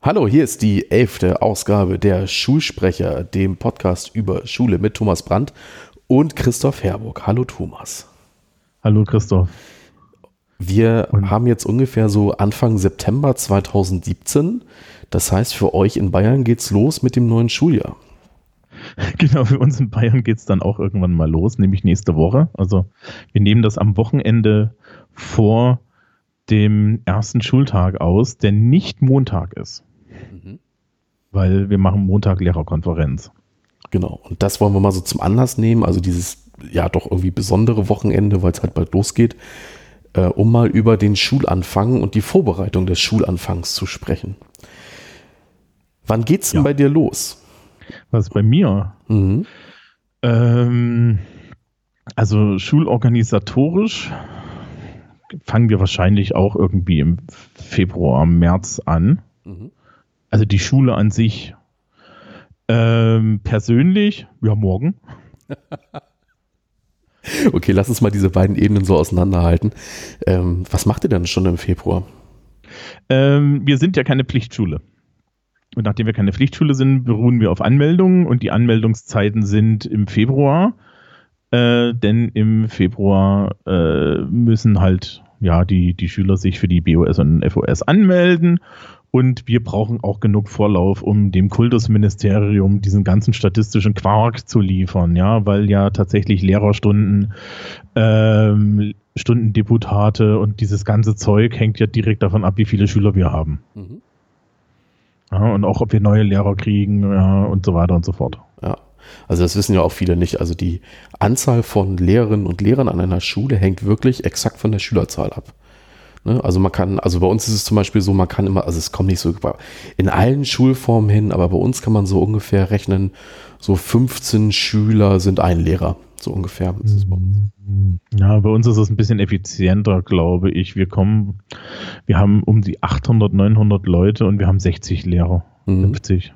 Hallo, hier ist die elfte Ausgabe der Schulsprecher, dem Podcast über Schule mit Thomas Brandt und Christoph Herburg. Hallo Thomas. Hallo Christoph. Wir und haben jetzt ungefähr so Anfang September 2017. Das heißt, für euch in Bayern geht's los mit dem neuen Schuljahr. Genau, für uns in Bayern geht es dann auch irgendwann mal los, nämlich nächste Woche. Also wir nehmen das am Wochenende vor dem ersten Schultag aus, der nicht Montag ist. Mhm. Weil wir machen Montag Lehrerkonferenz. Genau, und das wollen wir mal so zum Anlass nehmen, also dieses ja doch irgendwie besondere Wochenende, weil es halt bald losgeht, äh, um mal über den Schulanfang und die Vorbereitung des Schulanfangs zu sprechen. Wann geht's denn ja. bei dir los? Was bei mir? Mhm. Ähm, also schulorganisatorisch fangen wir wahrscheinlich auch irgendwie im Februar, März an. Mhm. Also die Schule an sich. Ähm, persönlich, ja, morgen. okay, lass uns mal diese beiden Ebenen so auseinanderhalten. Ähm, was macht ihr denn schon im Februar? Ähm, wir sind ja keine Pflichtschule. Und nachdem wir keine Pflichtschule sind, beruhen wir auf Anmeldungen und die Anmeldungszeiten sind im Februar. Äh, denn im Februar äh, müssen halt ja die, die Schüler sich für die BOS und FOS anmelden und wir brauchen auch genug Vorlauf, um dem Kultusministerium diesen ganzen statistischen Quark zu liefern, ja, weil ja tatsächlich Lehrerstunden, ähm, Stundendeputate und dieses ganze Zeug hängt ja direkt davon ab, wie viele Schüler wir haben. Mhm. Ja, und auch ob wir neue Lehrer kriegen ja, und so weiter und so fort. Ja. Also das wissen ja auch viele nicht. Also die Anzahl von Lehrerinnen und Lehrern an einer Schule hängt wirklich exakt von der Schülerzahl ab. Ne? Also man kann, also bei uns ist es zum Beispiel so, man kann immer, also es kommt nicht so in allen Schulformen hin, aber bei uns kann man so ungefähr rechnen, so 15 Schüler sind ein Lehrer. So ungefähr ist es bei uns. Ja, bei uns ist es ein bisschen effizienter, glaube ich. Wir kommen, wir haben um die 800, 900 Leute und wir haben 60 Lehrer. Mhm. 50.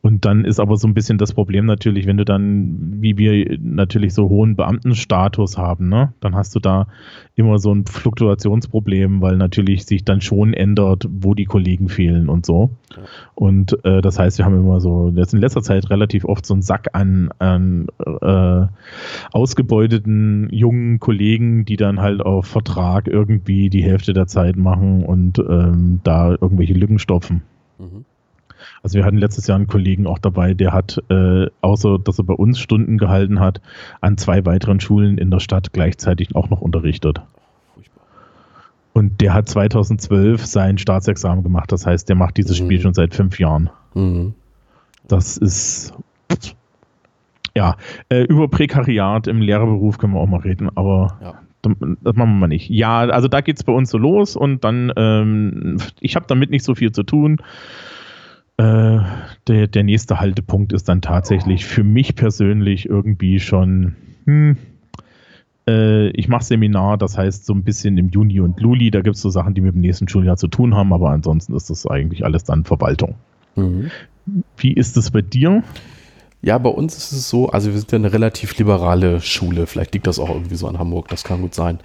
Und dann ist aber so ein bisschen das Problem natürlich, wenn du dann, wie wir natürlich so hohen Beamtenstatus haben, ne, dann hast du da immer so ein Fluktuationsproblem, weil natürlich sich dann schon ändert, wo die Kollegen fehlen und so. Und äh, das heißt, wir haben immer so, jetzt in letzter Zeit relativ oft so einen Sack an, an äh, ausgebeuteten jungen Kollegen, die dann halt auf Vertrag irgendwie die Hälfte der Zeit machen und ähm, da irgendwelche Lücken stopfen. Mhm. Also wir hatten letztes Jahr einen Kollegen auch dabei, der hat, äh, außer dass er bei uns Stunden gehalten hat, an zwei weiteren Schulen in der Stadt gleichzeitig auch noch unterrichtet. Und der hat 2012 sein Staatsexamen gemacht. Das heißt, der macht dieses mhm. Spiel schon seit fünf Jahren. Mhm. Das ist ja äh, über Prekariat im Lehrerberuf können wir auch mal reden, aber ja. das machen wir mal nicht. Ja, also da geht es bei uns so los und dann, ähm, ich habe damit nicht so viel zu tun. Äh, der, der nächste Haltepunkt ist dann tatsächlich für mich persönlich irgendwie schon, hm, äh, ich mache Seminar, das heißt so ein bisschen im Juni und Juli, da gibt es so Sachen, die mit dem nächsten Schuljahr zu tun haben, aber ansonsten ist das eigentlich alles dann Verwaltung. Mhm. Wie ist es bei dir? Ja, bei uns ist es so, also wir sind ja eine relativ liberale Schule, vielleicht liegt das auch irgendwie so an Hamburg, das kann gut sein.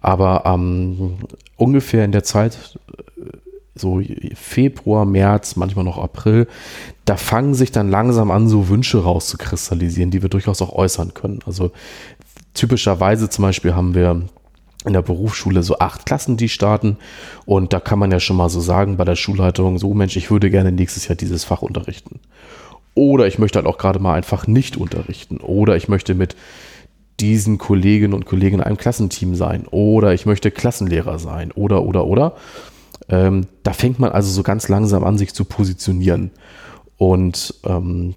Aber ähm, ungefähr in der Zeit so Februar, März, manchmal noch April, da fangen sich dann langsam an, so Wünsche rauszukristallisieren, die wir durchaus auch äußern können. Also typischerweise zum Beispiel haben wir in der Berufsschule so acht Klassen, die starten. Und da kann man ja schon mal so sagen bei der Schulleitung, so Mensch, ich würde gerne nächstes Jahr dieses Fach unterrichten. Oder ich möchte halt auch gerade mal einfach nicht unterrichten. Oder ich möchte mit diesen Kolleginnen und Kollegen in einem Klassenteam sein. Oder ich möchte Klassenlehrer sein. Oder, oder, oder. Ähm, da fängt man also so ganz langsam an, sich zu positionieren. Und ähm,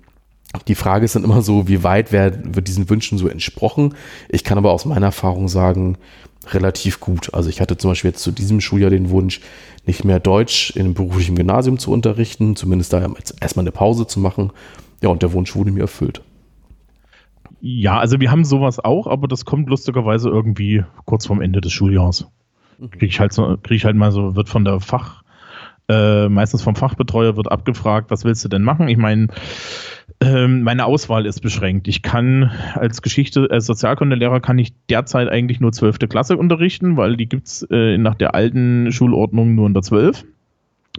die Frage ist dann immer so, wie weit wird, wird diesen Wünschen so entsprochen? Ich kann aber aus meiner Erfahrung sagen, relativ gut. Also ich hatte zum Beispiel jetzt zu diesem Schuljahr den Wunsch, nicht mehr Deutsch in einem beruflichen Gymnasium zu unterrichten, zumindest da erstmal eine Pause zu machen. Ja, und der Wunsch wurde mir erfüllt. Ja, also wir haben sowas auch, aber das kommt lustigerweise irgendwie kurz vorm Ende des Schuljahres. Kriege ich halt so, krieg ich halt mal so, wird von der Fach, äh, meistens vom Fachbetreuer wird abgefragt, was willst du denn machen? Ich meine, Ähm, meine Auswahl ist beschränkt. Ich kann als Geschichte, als Sozialkundelehrer kann ich derzeit eigentlich nur 12. Klasse unterrichten, weil die gibt es äh, nach der alten Schulordnung nur in der 12.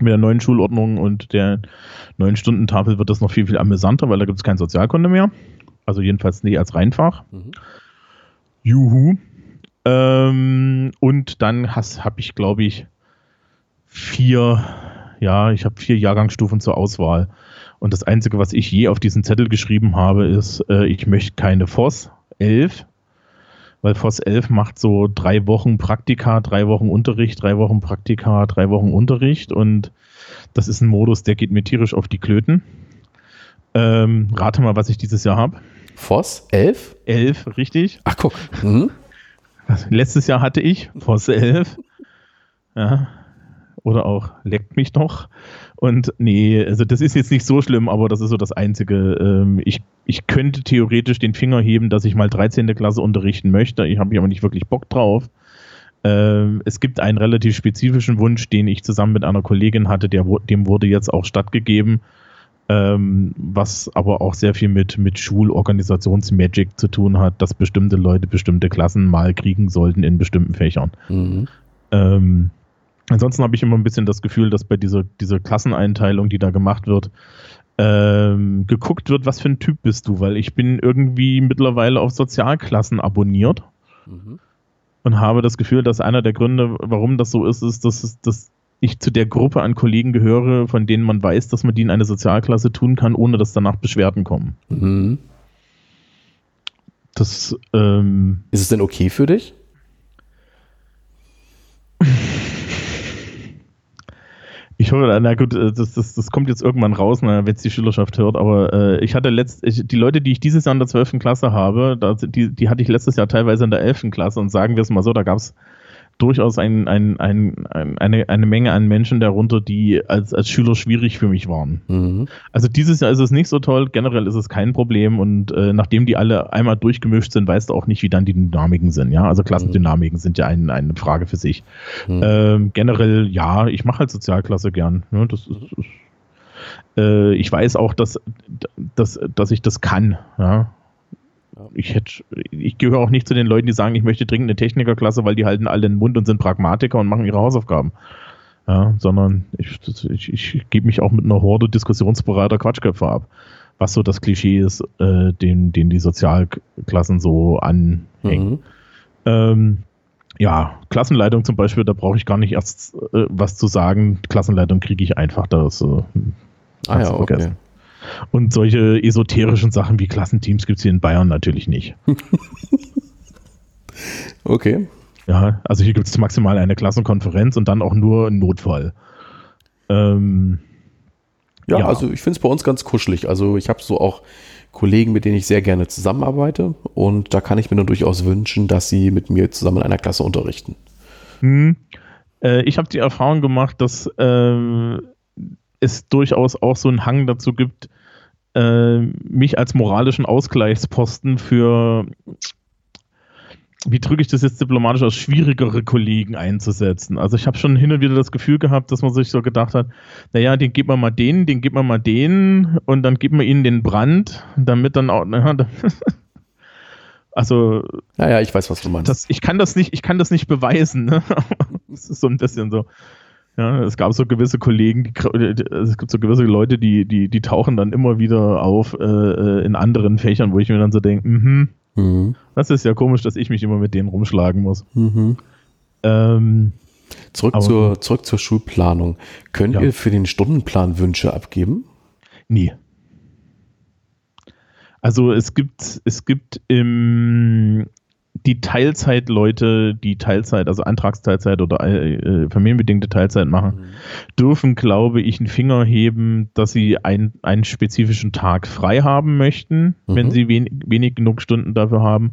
Mit der neuen Schulordnung und der neuen Stundentafel wird das noch viel, viel amüsanter, weil da gibt es kein Sozialkunde mehr. Also jedenfalls nie als Reinfach. Mhm. Juhu. Ähm, und dann habe ich, glaube ich, vier, ja, ich habe vier Jahrgangsstufen zur Auswahl. Und das Einzige, was ich je auf diesen Zettel geschrieben habe, ist, äh, ich möchte keine FOS 11, weil FOS 11 macht so drei Wochen Praktika, drei Wochen Unterricht, drei Wochen Praktika, drei Wochen Unterricht und das ist ein Modus, der geht mir tierisch auf die Klöten. Ähm, rate mal, was ich dieses Jahr habe. FOS 11? 11, richtig. Ach, guck. Mhm. Letztes Jahr hatte ich FOS 11. Ja, oder auch leckt mich doch. Und nee, also das ist jetzt nicht so schlimm, aber das ist so das Einzige. Ähm, ich, ich könnte theoretisch den Finger heben, dass ich mal 13. Klasse unterrichten möchte. Ich habe aber nicht wirklich Bock drauf. Ähm, es gibt einen relativ spezifischen Wunsch, den ich zusammen mit einer Kollegin hatte, der, dem wurde jetzt auch stattgegeben, ähm, was aber auch sehr viel mit, mit Schulorganisationsmagic zu tun hat, dass bestimmte Leute bestimmte Klassen mal kriegen sollten in bestimmten Fächern. Mhm. Ähm, Ansonsten habe ich immer ein bisschen das Gefühl, dass bei dieser, dieser Klasseneinteilung, die da gemacht wird, ähm, geguckt wird, was für ein Typ bist du, weil ich bin irgendwie mittlerweile auf Sozialklassen abonniert mhm. und habe das Gefühl, dass einer der Gründe, warum das so ist, ist, dass, dass ich zu der Gruppe an Kollegen gehöre, von denen man weiß, dass man die in eine Sozialklasse tun kann, ohne dass danach Beschwerden kommen. Mhm. Das, ähm, ist es denn okay für dich? Ich hoffe, na gut, äh, das, das, das kommt jetzt irgendwann raus, wenn es die Schülerschaft hört, aber äh, ich hatte letzt, ich, die Leute, die ich dieses Jahr in der 12. Klasse habe, da, die, die hatte ich letztes Jahr teilweise in der 11. Klasse und sagen wir es mal so, da gab es durchaus ein, ein, ein, eine, eine Menge an Menschen darunter, die als, als Schüler schwierig für mich waren. Mhm. Also dieses Jahr ist es nicht so toll, generell ist es kein Problem und äh, nachdem die alle einmal durchgemischt sind, weißt du auch nicht, wie dann die Dynamiken sind. Ja, also Klassendynamiken mhm. sind ja ein, eine Frage für sich. Mhm. Ähm, generell, ja, ich mache halt Sozialklasse gern. Ja, das ist, ist äh, ich weiß auch, dass, dass, dass ich das kann. Ja? Ich hätte, ich gehöre auch nicht zu den Leuten, die sagen, ich möchte dringend eine Technikerklasse, weil die halten alle den Mund und sind Pragmatiker und machen ihre Hausaufgaben. Ja, sondern ich, ich, ich gebe mich auch mit einer Horde diskussionsbereiter Quatschköpfe ab, was so das Klischee ist, äh, den, den die Sozialklassen so anhängen. Mhm. Ähm, ja, Klassenleitung zum Beispiel, da brauche ich gar nicht erst äh, was zu sagen. Klassenleitung kriege ich einfach, das äh, ah ja, okay. Und solche esoterischen Sachen wie Klassenteams gibt es hier in Bayern natürlich nicht. okay. Ja, also hier gibt es maximal eine Klassenkonferenz und dann auch nur einen Notfall. Ähm, ja, ja, also ich finde es bei uns ganz kuschelig. Also ich habe so auch Kollegen, mit denen ich sehr gerne zusammenarbeite und da kann ich mir dann durchaus wünschen, dass sie mit mir zusammen in einer Klasse unterrichten. Hm. Äh, ich habe die Erfahrung gemacht, dass äh, es durchaus auch so einen Hang dazu gibt, äh, mich als moralischen Ausgleichsposten für, wie drücke ich das jetzt diplomatisch aus, schwierigere Kollegen einzusetzen. Also ich habe schon hin und wieder das Gefühl gehabt, dass man sich so gedacht hat, naja, den gibt man mal den, den gibt man mal den und dann gibt man ihnen den Brand, damit dann auch, naja, also naja, ich weiß, was du meinst. Das, ich kann das nicht, ich kann das nicht beweisen. Ne? das ist so ein bisschen so. Ja, es gab so gewisse Kollegen, die, es gibt so gewisse Leute, die, die, die tauchen dann immer wieder auf äh, äh in anderen Fächern, wo ich mir dann so denke, mhm, mhm. das ist ja komisch, dass ich mich immer mit denen rumschlagen muss. Mhm. Ähm, zurück, zur, zurück zur Schulplanung. Könnt ja. ihr für den Stundenplan Wünsche abgeben? Nie. Also es gibt, es gibt im, die Teilzeitleute, die Teilzeit, also Antragsteilzeit oder äh, äh, familienbedingte Teilzeit machen, mhm. dürfen, glaube ich, einen Finger heben, dass sie ein, einen spezifischen Tag frei haben möchten, mhm. wenn sie wen, wenig genug Stunden dafür haben.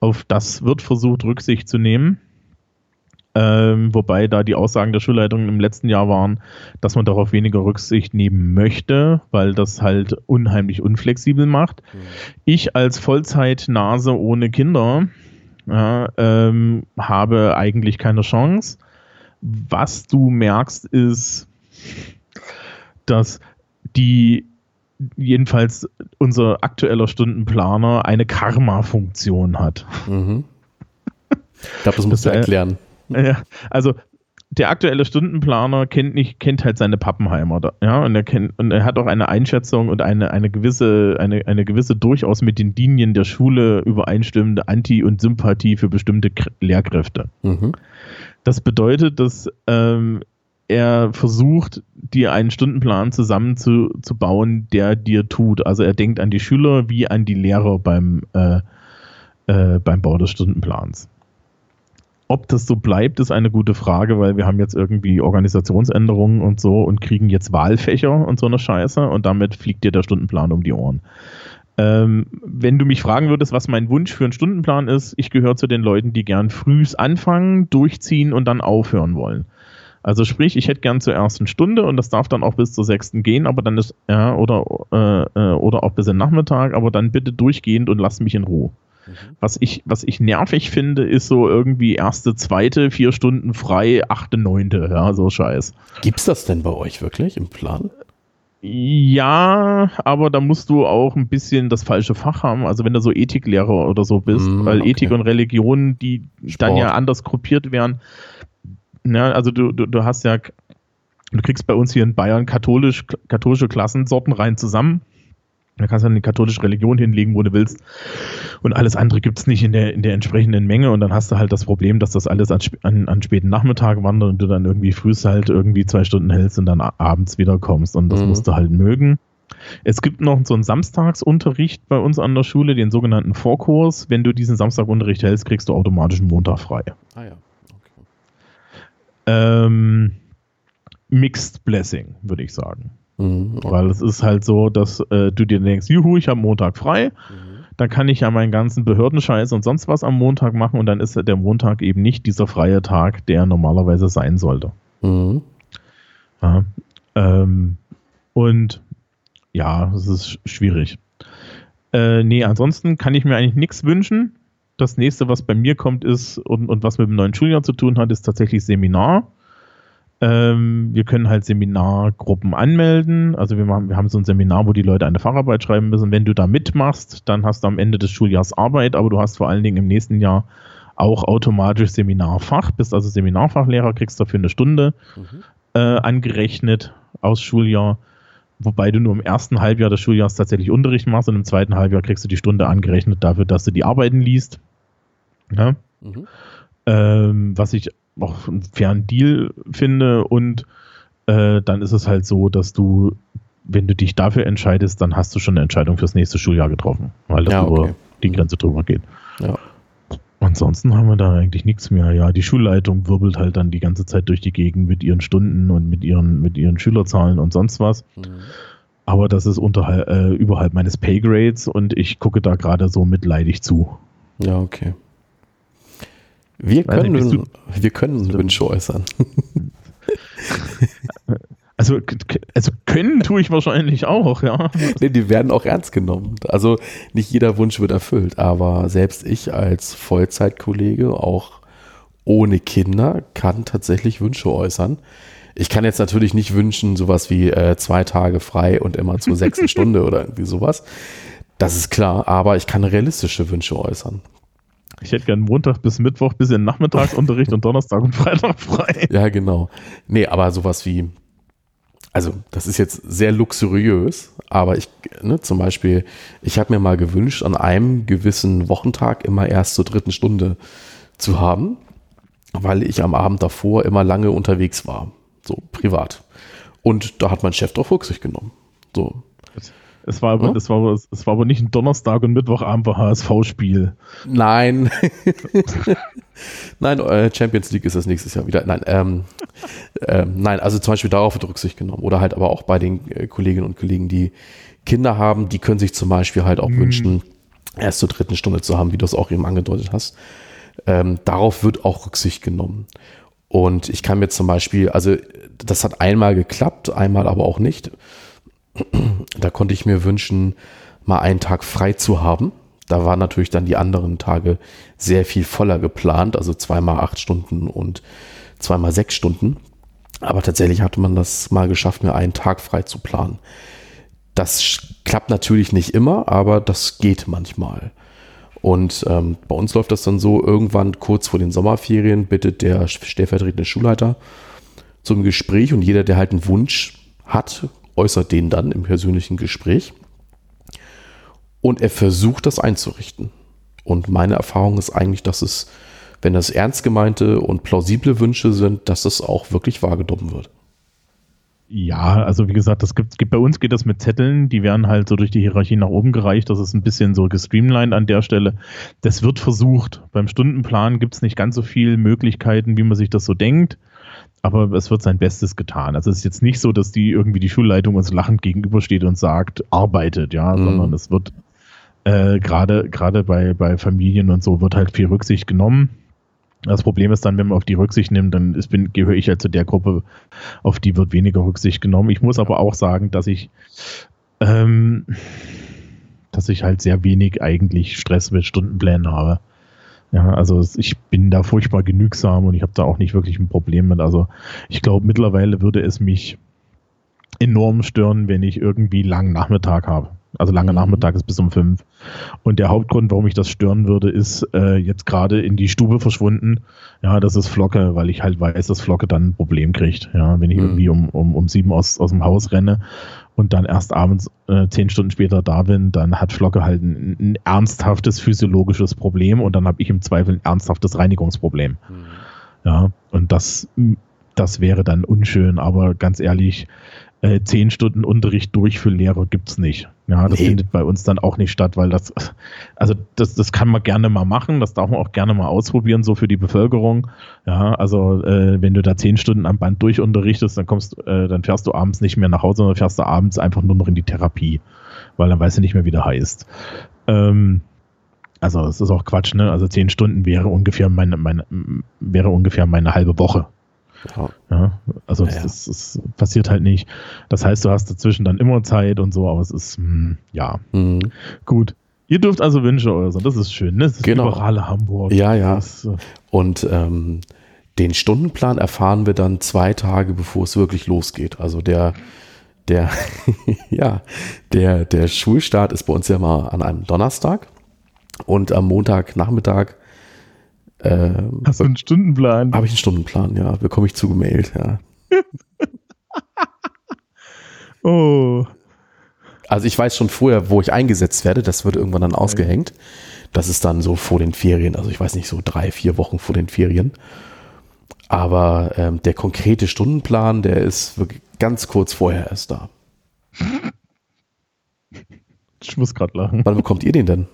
Auf das wird versucht, Rücksicht zu nehmen. Ähm, wobei da die Aussagen der Schulleitung im letzten Jahr waren, dass man darauf weniger Rücksicht nehmen möchte, weil das halt unheimlich unflexibel macht. Mhm. Ich als Vollzeitnase ohne Kinder ja, ähm, habe eigentlich keine Chance. Was du merkst, ist, dass die jedenfalls unser aktueller Stundenplaner eine Karma-Funktion hat. Mhm. Ich glaube, das musst du erklären. Ja, also der aktuelle Stundenplaner kennt nicht, kennt halt seine Pappenheimer, ja, und er kennt, und er hat auch eine Einschätzung und eine, eine gewisse, eine, eine gewisse durchaus mit den Linien der Schule übereinstimmende Anti- und Sympathie für bestimmte K Lehrkräfte. Mhm. Das bedeutet, dass ähm, er versucht, dir einen Stundenplan zusammenzubauen, der dir tut. Also er denkt an die Schüler wie an die Lehrer beim, äh, äh, beim Bau des Stundenplans. Ob das so bleibt, ist eine gute Frage, weil wir haben jetzt irgendwie Organisationsänderungen und so und kriegen jetzt Wahlfächer und so eine Scheiße und damit fliegt dir der Stundenplan um die Ohren. Ähm, wenn du mich fragen würdest, was mein Wunsch für einen Stundenplan ist, ich gehöre zu den Leuten, die gern frühs anfangen, durchziehen und dann aufhören wollen. Also sprich, ich hätte gern zur ersten Stunde und das darf dann auch bis zur sechsten gehen, aber dann ist, ja, oder, äh, äh oder auch bis in Nachmittag, aber dann bitte durchgehend und lass mich in Ruhe. Mhm. Was, ich, was ich nervig finde, ist so irgendwie erste, zweite, vier Stunden frei, achte, neunte, ja, so Scheiß. Gibt's das denn bei euch wirklich im Plan? Ja, aber da musst du auch ein bisschen das falsche Fach haben. Also wenn du so Ethiklehrer oder so bist, mm, weil okay. Ethik und Religion, die Sport. dann ja anders gruppiert werden. Ja, also du, du, du hast ja, du kriegst bei uns hier in Bayern katholisch, katholische Klassensorten rein zusammen. Da kannst du dann die katholische Religion hinlegen, wo du willst. Und alles andere gibt es nicht in der, in der entsprechenden Menge. Und dann hast du halt das Problem, dass das alles an, an, an späten Nachmittag wandert und du dann irgendwie frühst halt irgendwie zwei Stunden hältst und dann abends wiederkommst. Und das mhm. musst du halt mögen. Es gibt noch so einen Samstagsunterricht bei uns an der Schule, den sogenannten Vorkurs. Wenn du diesen Samstagunterricht hältst, kriegst du automatisch einen Montag frei. Ah ja. Okay. Ähm, Mixed Blessing, würde ich sagen. Mhm. Weil es ist halt so, dass äh, du dir denkst, juhu, ich habe Montag frei, mhm. dann kann ich ja meinen ganzen Behördenscheiß und sonst was am Montag machen und dann ist der Montag eben nicht dieser freie Tag, der normalerweise sein sollte. Mhm. Ja, ähm, und ja, es ist schwierig. Äh, nee, ansonsten kann ich mir eigentlich nichts wünschen. Das nächste, was bei mir kommt, ist und, und was mit dem neuen Schuljahr zu tun hat, ist tatsächlich Seminar. Ähm, wir können halt Seminargruppen anmelden. Also wir, machen, wir haben so ein Seminar, wo die Leute eine Facharbeit schreiben müssen. Wenn du da mitmachst, dann hast du am Ende des Schuljahrs Arbeit, aber du hast vor allen Dingen im nächsten Jahr auch automatisch Seminarfach, bist also Seminarfachlehrer, kriegst dafür eine Stunde mhm. äh, angerechnet aus Schuljahr, wobei du nur im ersten Halbjahr des Schuljahres tatsächlich Unterricht machst und im zweiten Halbjahr kriegst du die Stunde angerechnet dafür, dass du die Arbeiten liest. Ja? Mhm. Ähm, was ich auch einen fairen Deal finde und äh, dann ist es halt so, dass du, wenn du dich dafür entscheidest, dann hast du schon eine Entscheidung fürs nächste Schuljahr getroffen, weil das ja, okay. über die Grenze drüber geht. Ja. Ansonsten haben wir da eigentlich nichts mehr. Ja, die Schulleitung wirbelt halt dann die ganze Zeit durch die Gegend mit ihren Stunden und mit ihren, mit ihren Schülerzahlen und sonst was. Mhm. Aber das ist unterhalb, äh, überhalb meines Paygrades und ich gucke da gerade so mitleidig zu. Ja, okay. Wir können, nicht, wir können Wünsche äußern. Also, also können tue ich wahrscheinlich auch, ja. Nee, die werden auch ernst genommen. Also nicht jeder Wunsch wird erfüllt, aber selbst ich als Vollzeitkollege, auch ohne Kinder, kann tatsächlich Wünsche äußern. Ich kann jetzt natürlich nicht wünschen, sowas wie äh, zwei Tage frei und immer zur sechsten Stunde oder irgendwie sowas. Das ist klar, aber ich kann realistische Wünsche äußern. Ich hätte gern Montag bis Mittwoch bis in Nachmittagsunterricht und Donnerstag und Freitag frei. Ja, genau. Nee, aber sowas wie, also das ist jetzt sehr luxuriös, aber ich, ne, zum Beispiel, ich habe mir mal gewünscht, an einem gewissen Wochentag immer erst zur dritten Stunde zu haben, weil ich am Abend davor immer lange unterwegs war, so privat. Und da hat mein Chef drauf Rücksicht genommen. So, es war, aber, ja? das war, es war aber nicht ein Donnerstag und Mittwochabend war HSV-Spiel. Nein. nein, äh, Champions League ist das nächstes Jahr wieder. Nein, ähm, ähm, nein, also zum Beispiel darauf wird Rücksicht genommen. Oder halt aber auch bei den äh, Kolleginnen und Kollegen, die Kinder haben, die können sich zum Beispiel halt auch mhm. wünschen, erst zur dritten Stunde zu haben, wie du es auch eben angedeutet hast. Ähm, darauf wird auch Rücksicht genommen. Und ich kann mir zum Beispiel, also das hat einmal geklappt, einmal aber auch nicht. Da konnte ich mir wünschen, mal einen Tag frei zu haben. Da waren natürlich dann die anderen Tage sehr viel voller geplant, also zweimal acht Stunden und zweimal sechs Stunden. Aber tatsächlich hatte man das mal geschafft, mir einen Tag frei zu planen. Das klappt natürlich nicht immer, aber das geht manchmal. Und ähm, bei uns läuft das dann so, irgendwann kurz vor den Sommerferien bittet der stellvertretende Schulleiter zum Gespräch und jeder, der halt einen Wunsch hat, äußert den dann im persönlichen Gespräch. Und er versucht das einzurichten. Und meine Erfahrung ist eigentlich, dass es, wenn das ernst gemeinte und plausible Wünsche sind, dass es auch wirklich wahrgenommen wird. Ja, also wie gesagt, das gibt, gibt bei uns geht das mit Zetteln, die werden halt so durch die Hierarchie nach oben gereicht. Das ist ein bisschen so gestreamlined an der Stelle. Das wird versucht. Beim Stundenplan gibt es nicht ganz so viele Möglichkeiten, wie man sich das so denkt. Aber es wird sein Bestes getan. Also es ist jetzt nicht so, dass die irgendwie die Schulleitung uns lachend gegenübersteht und sagt, arbeitet, ja, mhm. sondern es wird äh, gerade gerade bei, bei Familien und so wird halt viel Rücksicht genommen. Das Problem ist dann, wenn man auf die Rücksicht nimmt, dann ist, bin, gehöre ich halt zu der Gruppe, auf die wird weniger Rücksicht genommen. Ich muss aber auch sagen, dass ich, ähm, dass ich halt sehr wenig eigentlich Stress mit Stundenplänen habe. Ja, also ich bin da furchtbar genügsam und ich habe da auch nicht wirklich ein Problem mit. Also ich glaube, mittlerweile würde es mich enorm stören, wenn ich irgendwie langen Nachmittag habe. Also lange mhm. Nachmittag ist bis um fünf. Und der Hauptgrund, warum ich das stören würde, ist äh, jetzt gerade in die Stube verschwunden. Ja, das ist Flocke, weil ich halt weiß, dass Flocke dann ein Problem kriegt. Ja, wenn ich mhm. irgendwie um, um, um sieben aus, aus dem Haus renne und dann erst abends äh, zehn Stunden später da bin, dann hat Flocke halt ein, ein ernsthaftes physiologisches Problem und dann habe ich im Zweifel ein ernsthaftes Reinigungsproblem. Mhm. Ja, und das, das wäre dann unschön, aber ganz ehrlich, äh, zehn Stunden Unterricht durch für Lehrer gibt es nicht. Ja, das nee. findet bei uns dann auch nicht statt, weil das, also das, das kann man gerne mal machen, das darf man auch gerne mal ausprobieren, so für die Bevölkerung. Ja, also äh, wenn du da zehn Stunden am Band durchunterrichtest, dann kommst, äh, dann fährst du abends nicht mehr nach Hause, sondern fährst du abends einfach nur noch in die Therapie, weil dann weißt du nicht mehr, wie der heißt. Ähm, also es ist auch Quatsch, ne? Also zehn Stunden wäre ungefähr meine, meine wäre ungefähr meine halbe Woche. Ja. also ja, das, das, passiert halt nicht. Das heißt, du hast dazwischen dann immer Zeit und so, aber es ist, mh, hm, ja, mhm. gut. Ihr dürft also Wünsche äußern, das ist schön, ne? Das ist genau. liberale Hamburg. Ja, ja. Das, äh und ähm, den Stundenplan erfahren wir dann zwei Tage, bevor es wirklich losgeht. Also der, der, ja, der, der Schulstart ist bei uns ja mal an einem Donnerstag und am Montagnachmittag ähm, Hast du einen Stundenplan? Habe ich einen Stundenplan, ja. Bekomme ich zugemailt, ja. oh. Also ich weiß schon vorher, wo ich eingesetzt werde. Das wird irgendwann dann ausgehängt. Das ist dann so vor den Ferien. Also ich weiß nicht, so drei, vier Wochen vor den Ferien. Aber ähm, der konkrete Stundenplan, der ist wirklich ganz kurz vorher erst da. Ich muss gerade lachen. Wann bekommt ihr den denn?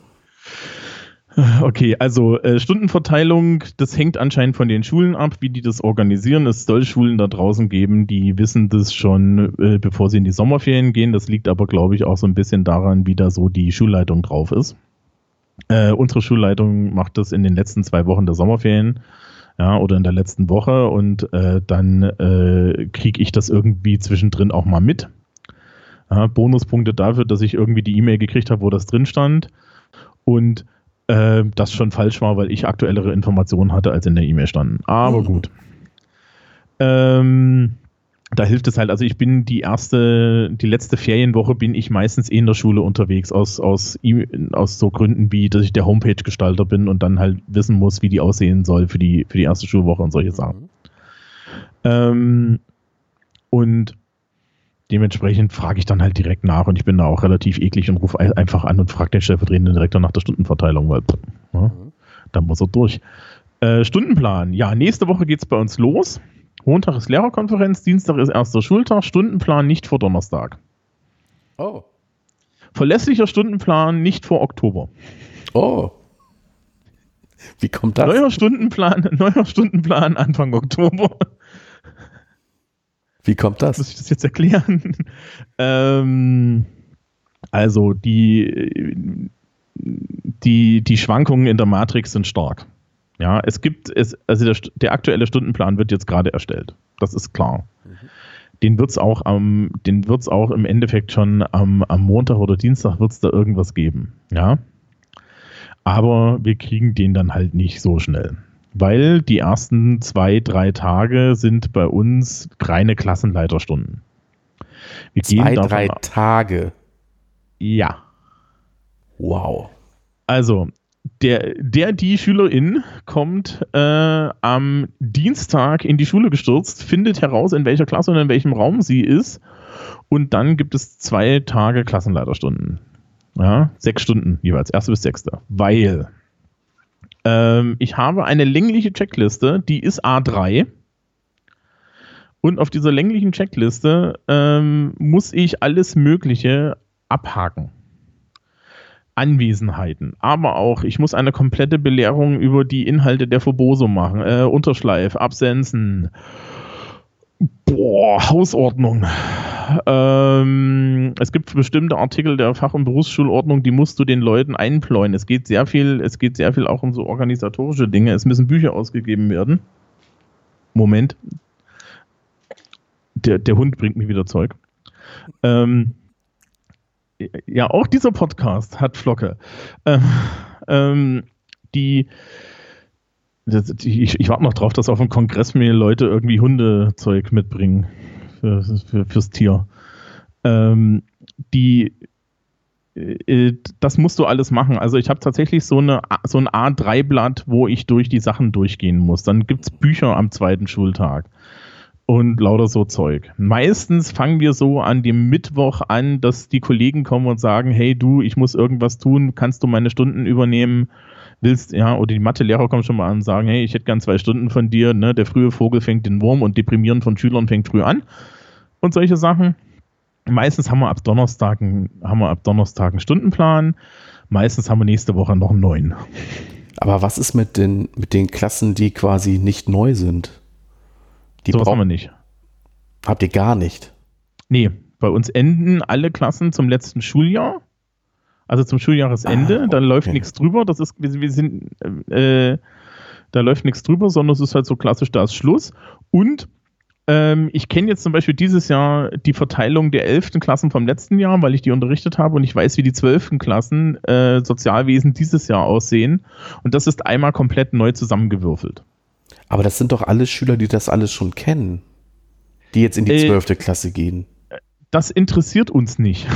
Okay, also äh, Stundenverteilung, das hängt anscheinend von den Schulen ab, wie die das organisieren. Es soll Schulen da draußen geben, die wissen das schon, äh, bevor sie in die Sommerferien gehen. Das liegt aber, glaube ich, auch so ein bisschen daran, wie da so die Schulleitung drauf ist. Äh, unsere Schulleitung macht das in den letzten zwei Wochen der Sommerferien. Ja, oder in der letzten Woche und äh, dann äh, kriege ich das irgendwie zwischendrin auch mal mit. Ja, Bonuspunkte dafür, dass ich irgendwie die E-Mail gekriegt habe, wo das drin stand. Und äh, das schon falsch war, weil ich aktuellere Informationen hatte, als in der E-Mail standen. Aber mhm. gut. Ähm, da hilft es halt, also ich bin die erste, die letzte Ferienwoche bin ich meistens eh in der Schule unterwegs, aus, aus, aus so Gründen wie, dass ich der Homepage-Gestalter bin und dann halt wissen muss, wie die aussehen soll für die, für die erste Schulwoche und solche Sachen. Mhm. Ähm, und dementsprechend frage ich dann halt direkt nach und ich bin da auch relativ eklig und rufe einfach an und frage den stellvertretenden Direktor nach der Stundenverteilung, weil ja, mhm. da muss er durch. Äh, Stundenplan. Ja, nächste Woche geht es bei uns los. Montag ist Lehrerkonferenz, Dienstag ist erster Schultag, Stundenplan nicht vor Donnerstag. Oh. Verlässlicher Stundenplan nicht vor Oktober. Oh. Wie kommt das? Neuer Stundenplan, neuer Stundenplan Anfang Oktober. Wie kommt das? Muss ich das jetzt erklären? ähm, also die, die, die Schwankungen in der Matrix sind stark. Ja, es gibt, es, also der, der aktuelle Stundenplan wird jetzt gerade erstellt. Das ist klar. Mhm. Den wird es auch am, den wird's auch im Endeffekt schon am, am Montag oder Dienstag wird es da irgendwas geben. Ja. Aber wir kriegen den dann halt nicht so schnell weil die ersten zwei, drei Tage sind bei uns reine Klassenleiterstunden. Wir zwei, drei Tage. Ja. Wow. Also, der, der, die Schülerin kommt äh, am Dienstag in die Schule gestürzt, findet heraus, in welcher Klasse und in welchem Raum sie ist. Und dann gibt es zwei Tage Klassenleiterstunden. Ja, sechs Stunden jeweils, erste bis sechste. Weil ähm, ich habe eine längliche Checkliste, die ist A3. Und auf dieser länglichen Checkliste ähm, muss ich alles Mögliche abhaken. Anwesenheiten, aber auch, ich muss eine komplette Belehrung über die Inhalte der Foboso machen, äh, Unterschleif, Absenzen, boah, Hausordnung. Ähm, es gibt bestimmte Artikel der Fach- und Berufsschulordnung, die musst du den Leuten einpläuen. Es geht sehr viel, es geht sehr viel auch um so organisatorische Dinge. Es müssen Bücher ausgegeben werden. Moment. Der, der Hund bringt mir wieder Zeug. Ähm, ja, auch dieser Podcast hat Flocke. Ähm, ähm, die, ich, ich warte noch drauf, dass auf dem Kongress mir Leute irgendwie Hundezeug mitbringen für, für, fürs Tier. Ähm, die, äh, das musst du alles machen. Also ich habe tatsächlich so, eine, so ein A3-Blatt, wo ich durch die Sachen durchgehen muss. Dann gibt es Bücher am zweiten Schultag und lauter so Zeug. Meistens fangen wir so an dem Mittwoch an, dass die Kollegen kommen und sagen, hey du, ich muss irgendwas tun, kannst du meine Stunden übernehmen? Willst, ja, oder die Mathelehrer kommen schon mal an und sagen, hey, ich hätte gern zwei Stunden von dir, ne? Der frühe Vogel fängt den Wurm und Deprimieren von Schülern fängt früh an. Und solche Sachen. Meistens haben wir ab Donnerstag, haben wir ab Donnerstag einen Stundenplan. Meistens haben wir nächste Woche noch einen neuen. Aber was ist mit den, mit den Klassen, die quasi nicht neu sind? Die so haben wir nicht. Habt ihr gar nicht? Nee, bei uns enden alle Klassen zum letzten Schuljahr. Also zum Schuljahresende. Ah, okay. Da läuft nichts drüber. Das ist, wir, wir sind, äh, da läuft nichts drüber, sondern es ist halt so klassisch, da ist Schluss. Und ähm, ich kenne jetzt zum Beispiel dieses Jahr die Verteilung der 11. Klassen vom letzten Jahr, weil ich die unterrichtet habe und ich weiß, wie die 12. Klassen äh, Sozialwesen dieses Jahr aussehen. Und das ist einmal komplett neu zusammengewürfelt. Aber das sind doch alle Schüler, die das alles schon kennen, die jetzt in die äh, zwölfte äh, Klasse gehen. Das interessiert uns nicht.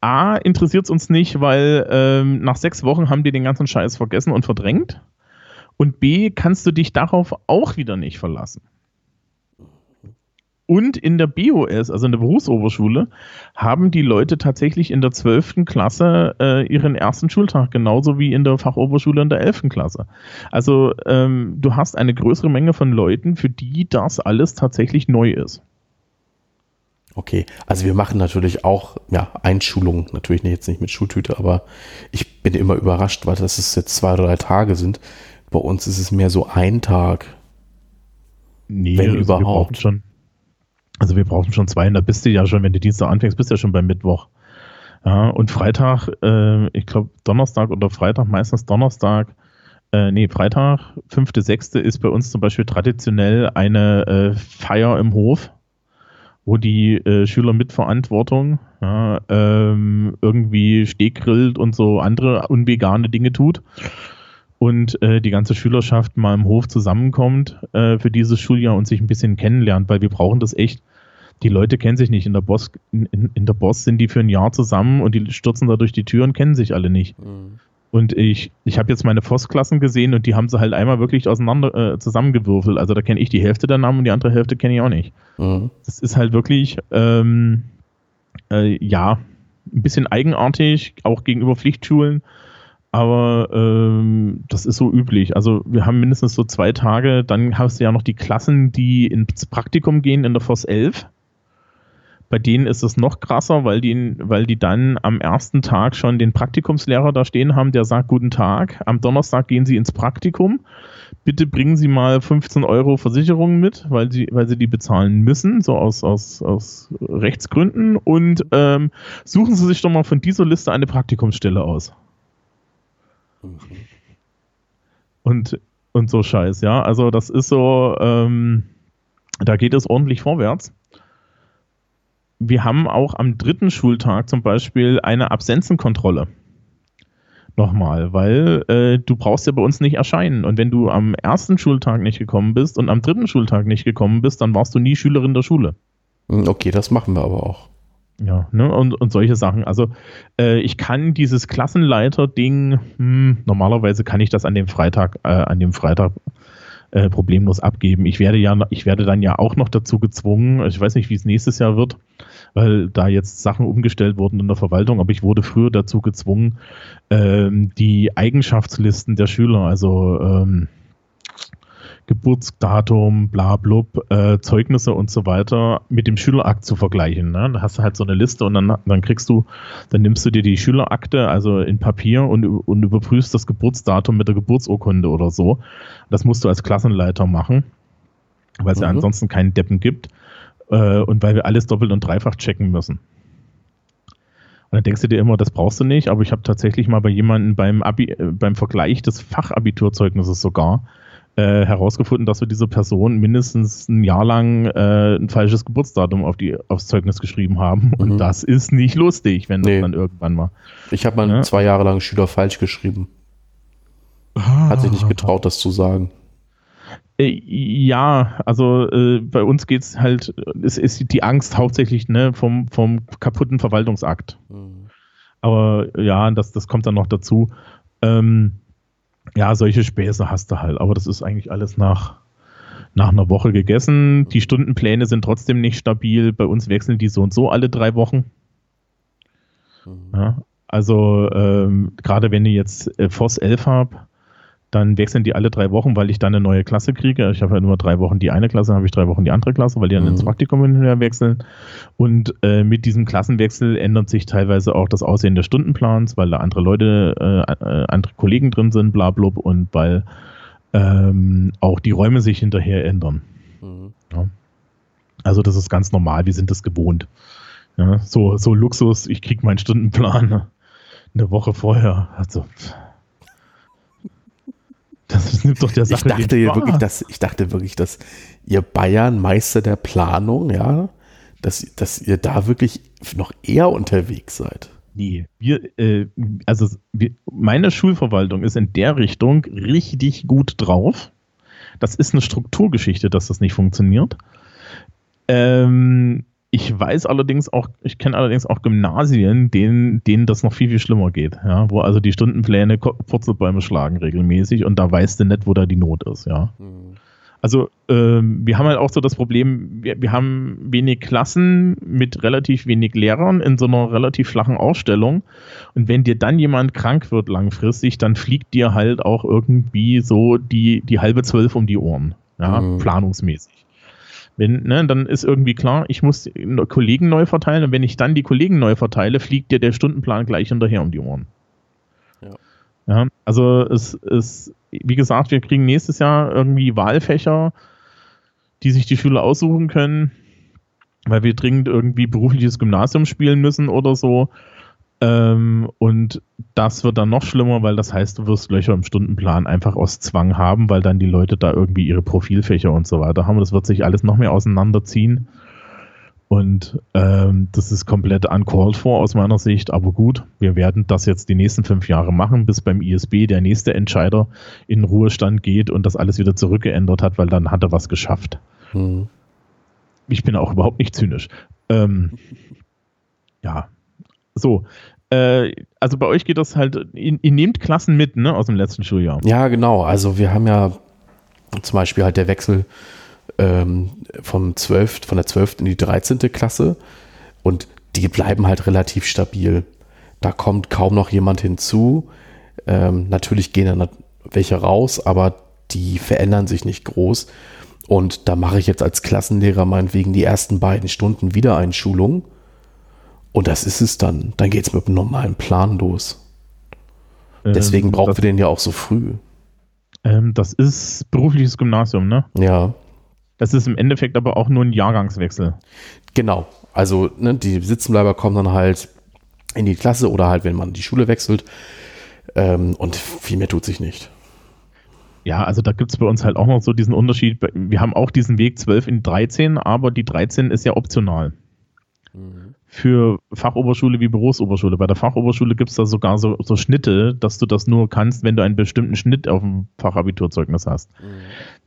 A, interessiert es uns nicht, weil ähm, nach sechs Wochen haben die den ganzen Scheiß vergessen und verdrängt. Und B, kannst du dich darauf auch wieder nicht verlassen. Und in der BOS, also in der Berufsoberschule, haben die Leute tatsächlich in der 12. Klasse äh, ihren ersten Schultag, genauso wie in der Fachoberschule in der 11. Klasse. Also ähm, du hast eine größere Menge von Leuten, für die das alles tatsächlich neu ist. Okay, also wir machen natürlich auch ja, Einschulungen, natürlich jetzt nicht mit Schultüte, aber ich bin immer überrascht, weil das es jetzt zwei oder drei Tage sind. Bei uns ist es mehr so ein Tag. Nee, wenn also überhaupt. schon also wir brauchen schon zwei, und da bist du ja schon, wenn du Dienstag anfängst, bist du ja schon beim Mittwoch. Ja, und Freitag, äh, ich glaube Donnerstag oder Freitag, meistens Donnerstag, äh, nee, Freitag, fünfte, sechste ist bei uns zum Beispiel traditionell eine äh, Feier im Hof, wo die äh, Schüler mit Verantwortung ja, ähm, irgendwie Stehgrillt und so andere unvegane Dinge tut und äh, die ganze Schülerschaft mal im Hof zusammenkommt äh, für dieses Schuljahr und sich ein bisschen kennenlernt, weil wir brauchen das echt. Die Leute kennen sich nicht. In der Boss, in, in der Boss sind die für ein Jahr zusammen und die stürzen da durch die Tür und kennen sich alle nicht. Mhm. Und ich, ich habe jetzt meine Voss-Klassen gesehen und die haben sie halt einmal wirklich auseinander äh, zusammengewürfelt. Also da kenne ich die Hälfte der Namen und die andere Hälfte kenne ich auch nicht. Mhm. Das ist halt wirklich, ähm, äh, ja, ein bisschen eigenartig, auch gegenüber Pflichtschulen. Aber ähm, das ist so üblich. Also wir haben mindestens so zwei Tage. Dann hast du ja noch die Klassen, die ins Praktikum gehen in der FOS 11. Bei denen ist es noch krasser, weil die, weil die dann am ersten Tag schon den Praktikumslehrer da stehen haben, der sagt Guten Tag. Am Donnerstag gehen sie ins Praktikum. Bitte bringen Sie mal 15 Euro Versicherung mit, weil sie, weil sie die bezahlen müssen, so aus, aus, aus Rechtsgründen. Und ähm, suchen Sie sich doch mal von dieser Liste eine Praktikumsstelle aus. Mhm. Und, und so Scheiß, ja. Also das ist so, ähm, da geht es ordentlich vorwärts. Wir haben auch am dritten Schultag zum Beispiel eine Absenzenkontrolle. Nochmal, weil äh, du brauchst ja bei uns nicht erscheinen. Und wenn du am ersten Schultag nicht gekommen bist und am dritten Schultag nicht gekommen bist, dann warst du nie Schülerin der Schule. Hm, okay, das machen wir aber auch. Ja, ne, und, und solche Sachen. Also äh, ich kann dieses Klassenleiter-Ding, hm, normalerweise kann ich das an dem Freitag, äh, an dem Freitag äh, problemlos abgeben. Ich werde ja, ich werde dann ja auch noch dazu gezwungen, ich weiß nicht, wie es nächstes Jahr wird, weil da jetzt Sachen umgestellt wurden in der Verwaltung, aber ich wurde früher dazu gezwungen, ähm, die Eigenschaftslisten der Schüler, also ähm, Geburtsdatum, bla blub, äh, Zeugnisse und so weiter mit dem Schülerakt zu vergleichen. Ne? Da hast du halt so eine Liste und dann, dann kriegst du, dann nimmst du dir die Schülerakte, also in Papier und, und überprüfst das Geburtsdatum mit der Geburtsurkunde oder so. Das musst du als Klassenleiter machen, weil es mhm. ja ansonsten keinen Deppen gibt äh, und weil wir alles doppelt und dreifach checken müssen. Und dann denkst du dir immer, das brauchst du nicht, aber ich habe tatsächlich mal bei jemandem beim, Abi, äh, beim Vergleich des Fachabiturzeugnisses sogar äh, herausgefunden, dass wir diese Person mindestens ein Jahr lang äh, ein falsches Geburtsdatum auf die, aufs Zeugnis geschrieben haben. Und mhm. das ist nicht lustig, wenn nee. das dann irgendwann mal. Ich habe mal ja? zwei Jahre lang Schüler falsch geschrieben. Hat sich nicht getraut, das zu sagen. Äh, ja, also äh, bei uns geht es halt, es ist die Angst hauptsächlich ne, vom, vom kaputten Verwaltungsakt. Mhm. Aber ja, das, das kommt dann noch dazu. Ähm, ja, solche Späße hast du halt, aber das ist eigentlich alles nach, nach einer Woche gegessen. Die Stundenpläne sind trotzdem nicht stabil. Bei uns wechseln die so und so alle drei Wochen. Mhm. Ja, also ähm, gerade wenn ich jetzt äh, FOS 11 habe, dann wechseln die alle drei Wochen, weil ich dann eine neue Klasse kriege. Ich habe halt nur drei Wochen die eine Klasse, dann habe ich drei Wochen die andere Klasse, weil die dann mhm. ins Praktikum wechseln. Und äh, mit diesem Klassenwechsel ändert sich teilweise auch das Aussehen des Stundenplans, weil da andere Leute, äh, äh, andere Kollegen drin sind, bla blub, und weil ähm, auch die Räume sich hinterher ändern. Mhm. Ja. Also das ist ganz normal, wir sind das gewohnt. Ja, so, so Luxus, ich kriege meinen Stundenplan eine Woche vorher. Also, pff das nimmt doch der Sache ich dachte wirklich, dass Ich dachte wirklich, dass ihr Bayern Meister der Planung, ja, dass, dass ihr da wirklich noch eher unterwegs seid. Nee, wir, äh, also wir, meine Schulverwaltung ist in der Richtung richtig gut drauf. Das ist eine Strukturgeschichte, dass das nicht funktioniert. Ähm, ich weiß allerdings auch, ich kenne allerdings auch Gymnasien, denen, denen das noch viel, viel schlimmer geht, ja, wo also die Stundenpläne Purzelbäume schlagen regelmäßig und da weißt du nicht, wo da die Not ist, ja. Mhm. Also ähm, wir haben halt auch so das Problem, wir, wir haben wenig Klassen mit relativ wenig Lehrern in so einer relativ flachen Ausstellung. Und wenn dir dann jemand krank wird langfristig, dann fliegt dir halt auch irgendwie so die, die halbe Zwölf um die Ohren, ja, mhm. planungsmäßig. Wenn, ne, dann ist irgendwie klar, ich muss Kollegen neu verteilen und wenn ich dann die Kollegen neu verteile, fliegt dir der Stundenplan gleich hinterher um die Ohren. Ja. ja also es ist, wie gesagt, wir kriegen nächstes Jahr irgendwie Wahlfächer, die sich die Schüler aussuchen können, weil wir dringend irgendwie berufliches Gymnasium spielen müssen oder so. Ähm, und das wird dann noch schlimmer, weil das heißt, du wirst Löcher im Stundenplan einfach aus Zwang haben, weil dann die Leute da irgendwie ihre Profilfächer und so weiter haben. Das wird sich alles noch mehr auseinanderziehen. Und ähm, das ist komplett uncalled for aus meiner Sicht. Aber gut, wir werden das jetzt die nächsten fünf Jahre machen, bis beim ISB der nächste Entscheider in Ruhestand geht und das alles wieder zurückgeändert hat, weil dann hat er was geschafft. Hm. Ich bin auch überhaupt nicht zynisch. Ähm, ja, so, äh, also bei euch geht das halt, ihr, ihr, nehmt Klassen mit, ne, aus dem letzten Schuljahr. Ja, genau. Also wir haben ja zum Beispiel halt der Wechsel ähm, vom 12, von der 12. in die 13. Klasse und die bleiben halt relativ stabil. Da kommt kaum noch jemand hinzu. Ähm, natürlich gehen dann welche raus, aber die verändern sich nicht groß. Und da mache ich jetzt als Klassenlehrer meinetwegen die ersten beiden Stunden Wiedereinschulung. Und das ist es dann. Dann geht es mit einem normalen Plan los. Deswegen ähm, brauchen wir den ja auch so früh. Ähm, das ist berufliches Gymnasium, ne? Ja. Das ist im Endeffekt aber auch nur ein Jahrgangswechsel. Genau. Also ne, die Sitzenbleiber kommen dann halt in die Klasse oder halt, wenn man die Schule wechselt. Ähm, und viel mehr tut sich nicht. Ja, also da gibt es bei uns halt auch noch so diesen Unterschied. Wir haben auch diesen Weg 12 in 13, aber die 13 ist ja optional. Mhm für Fachoberschule wie Berufsoberschule. Bei der Fachoberschule gibt es da sogar so, so, Schnitte, dass du das nur kannst, wenn du einen bestimmten Schnitt auf dem Fachabiturzeugnis hast. Mhm.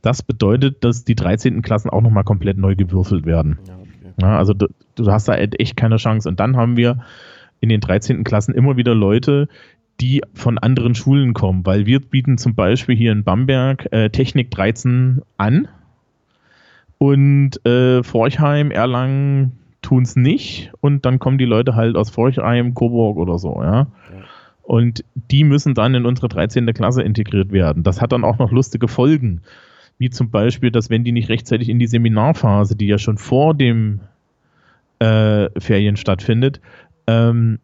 Das bedeutet, dass die 13. Klassen auch nochmal komplett neu gewürfelt werden. Ja, okay. Ja, also du, du hast da echt keine Chance. Und dann haben wir in den 13. Klassen immer wieder Leute, die von anderen Schulen kommen, weil wir bieten zum Beispiel hier in Bamberg äh, Technik 13 an und äh, Forchheim, Erlangen tun es nicht und dann kommen die Leute halt aus Forchheim, Coburg oder so, ja. ja. Und die müssen dann in unsere 13. Klasse integriert werden. Das hat dann auch noch lustige Folgen, wie zum Beispiel, dass wenn die nicht rechtzeitig in die Seminarphase, die ja schon vor dem äh, Ferien stattfindet, ähm,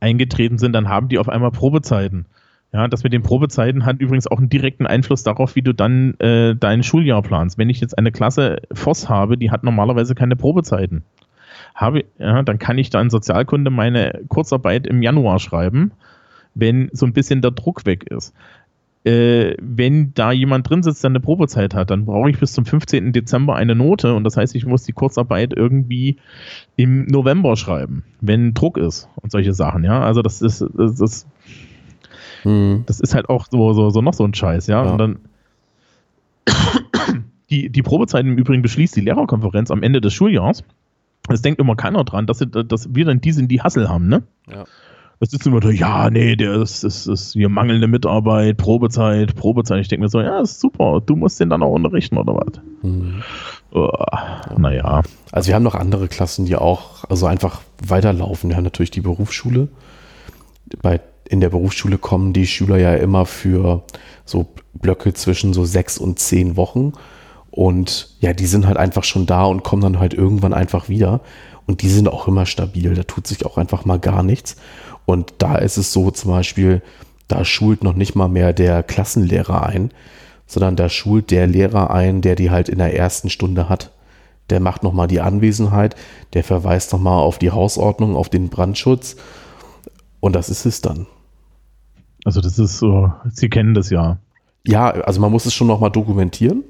eingetreten sind, dann haben die auf einmal Probezeiten. Ja, das mit den Probezeiten hat übrigens auch einen direkten Einfluss darauf, wie du dann äh, dein Schuljahr planst. Wenn ich jetzt eine Klasse Voss habe, die hat normalerweise keine Probezeiten. Habe, ja, dann kann ich da in Sozialkunde meine Kurzarbeit im Januar schreiben, wenn so ein bisschen der Druck weg ist äh, wenn da jemand drin sitzt, der eine Probezeit hat, dann brauche ich bis zum 15. Dezember eine Note und das heißt, ich muss die Kurzarbeit irgendwie im November schreiben, wenn Druck ist und solche Sachen, ja. Also das ist, das, ist, hm. das ist halt auch so, so, so noch so ein Scheiß, ja. ja. Und dann die, die Probezeit im Übrigen beschließt die Lehrerkonferenz am Ende des Schuljahrs. Es denkt immer keiner dran, dass, dass wir dann die sind, die Hassel haben, ne? Ja. Das ist immer so, ja, nee, der ist, ist, ist hier mangelnde Mitarbeit, Probezeit, Probezeit. Ich denke mir so, ja, ist super, du musst den dann auch unterrichten oder was? Mhm. Oh, naja. Also wir haben noch andere Klassen, die auch also einfach weiterlaufen. Wir haben natürlich die Berufsschule. Bei, in der Berufsschule kommen die Schüler ja immer für so Blöcke zwischen so sechs und zehn Wochen. Und ja, die sind halt einfach schon da und kommen dann halt irgendwann einfach wieder. Und die sind auch immer stabil. Da tut sich auch einfach mal gar nichts. Und da ist es so zum Beispiel, da schult noch nicht mal mehr der Klassenlehrer ein, sondern da schult der Lehrer ein, der die halt in der ersten Stunde hat. Der macht nochmal die Anwesenheit, der verweist nochmal auf die Hausordnung, auf den Brandschutz. Und das ist es dann. Also das ist so, Sie kennen das ja. Ja, also man muss es schon nochmal dokumentieren.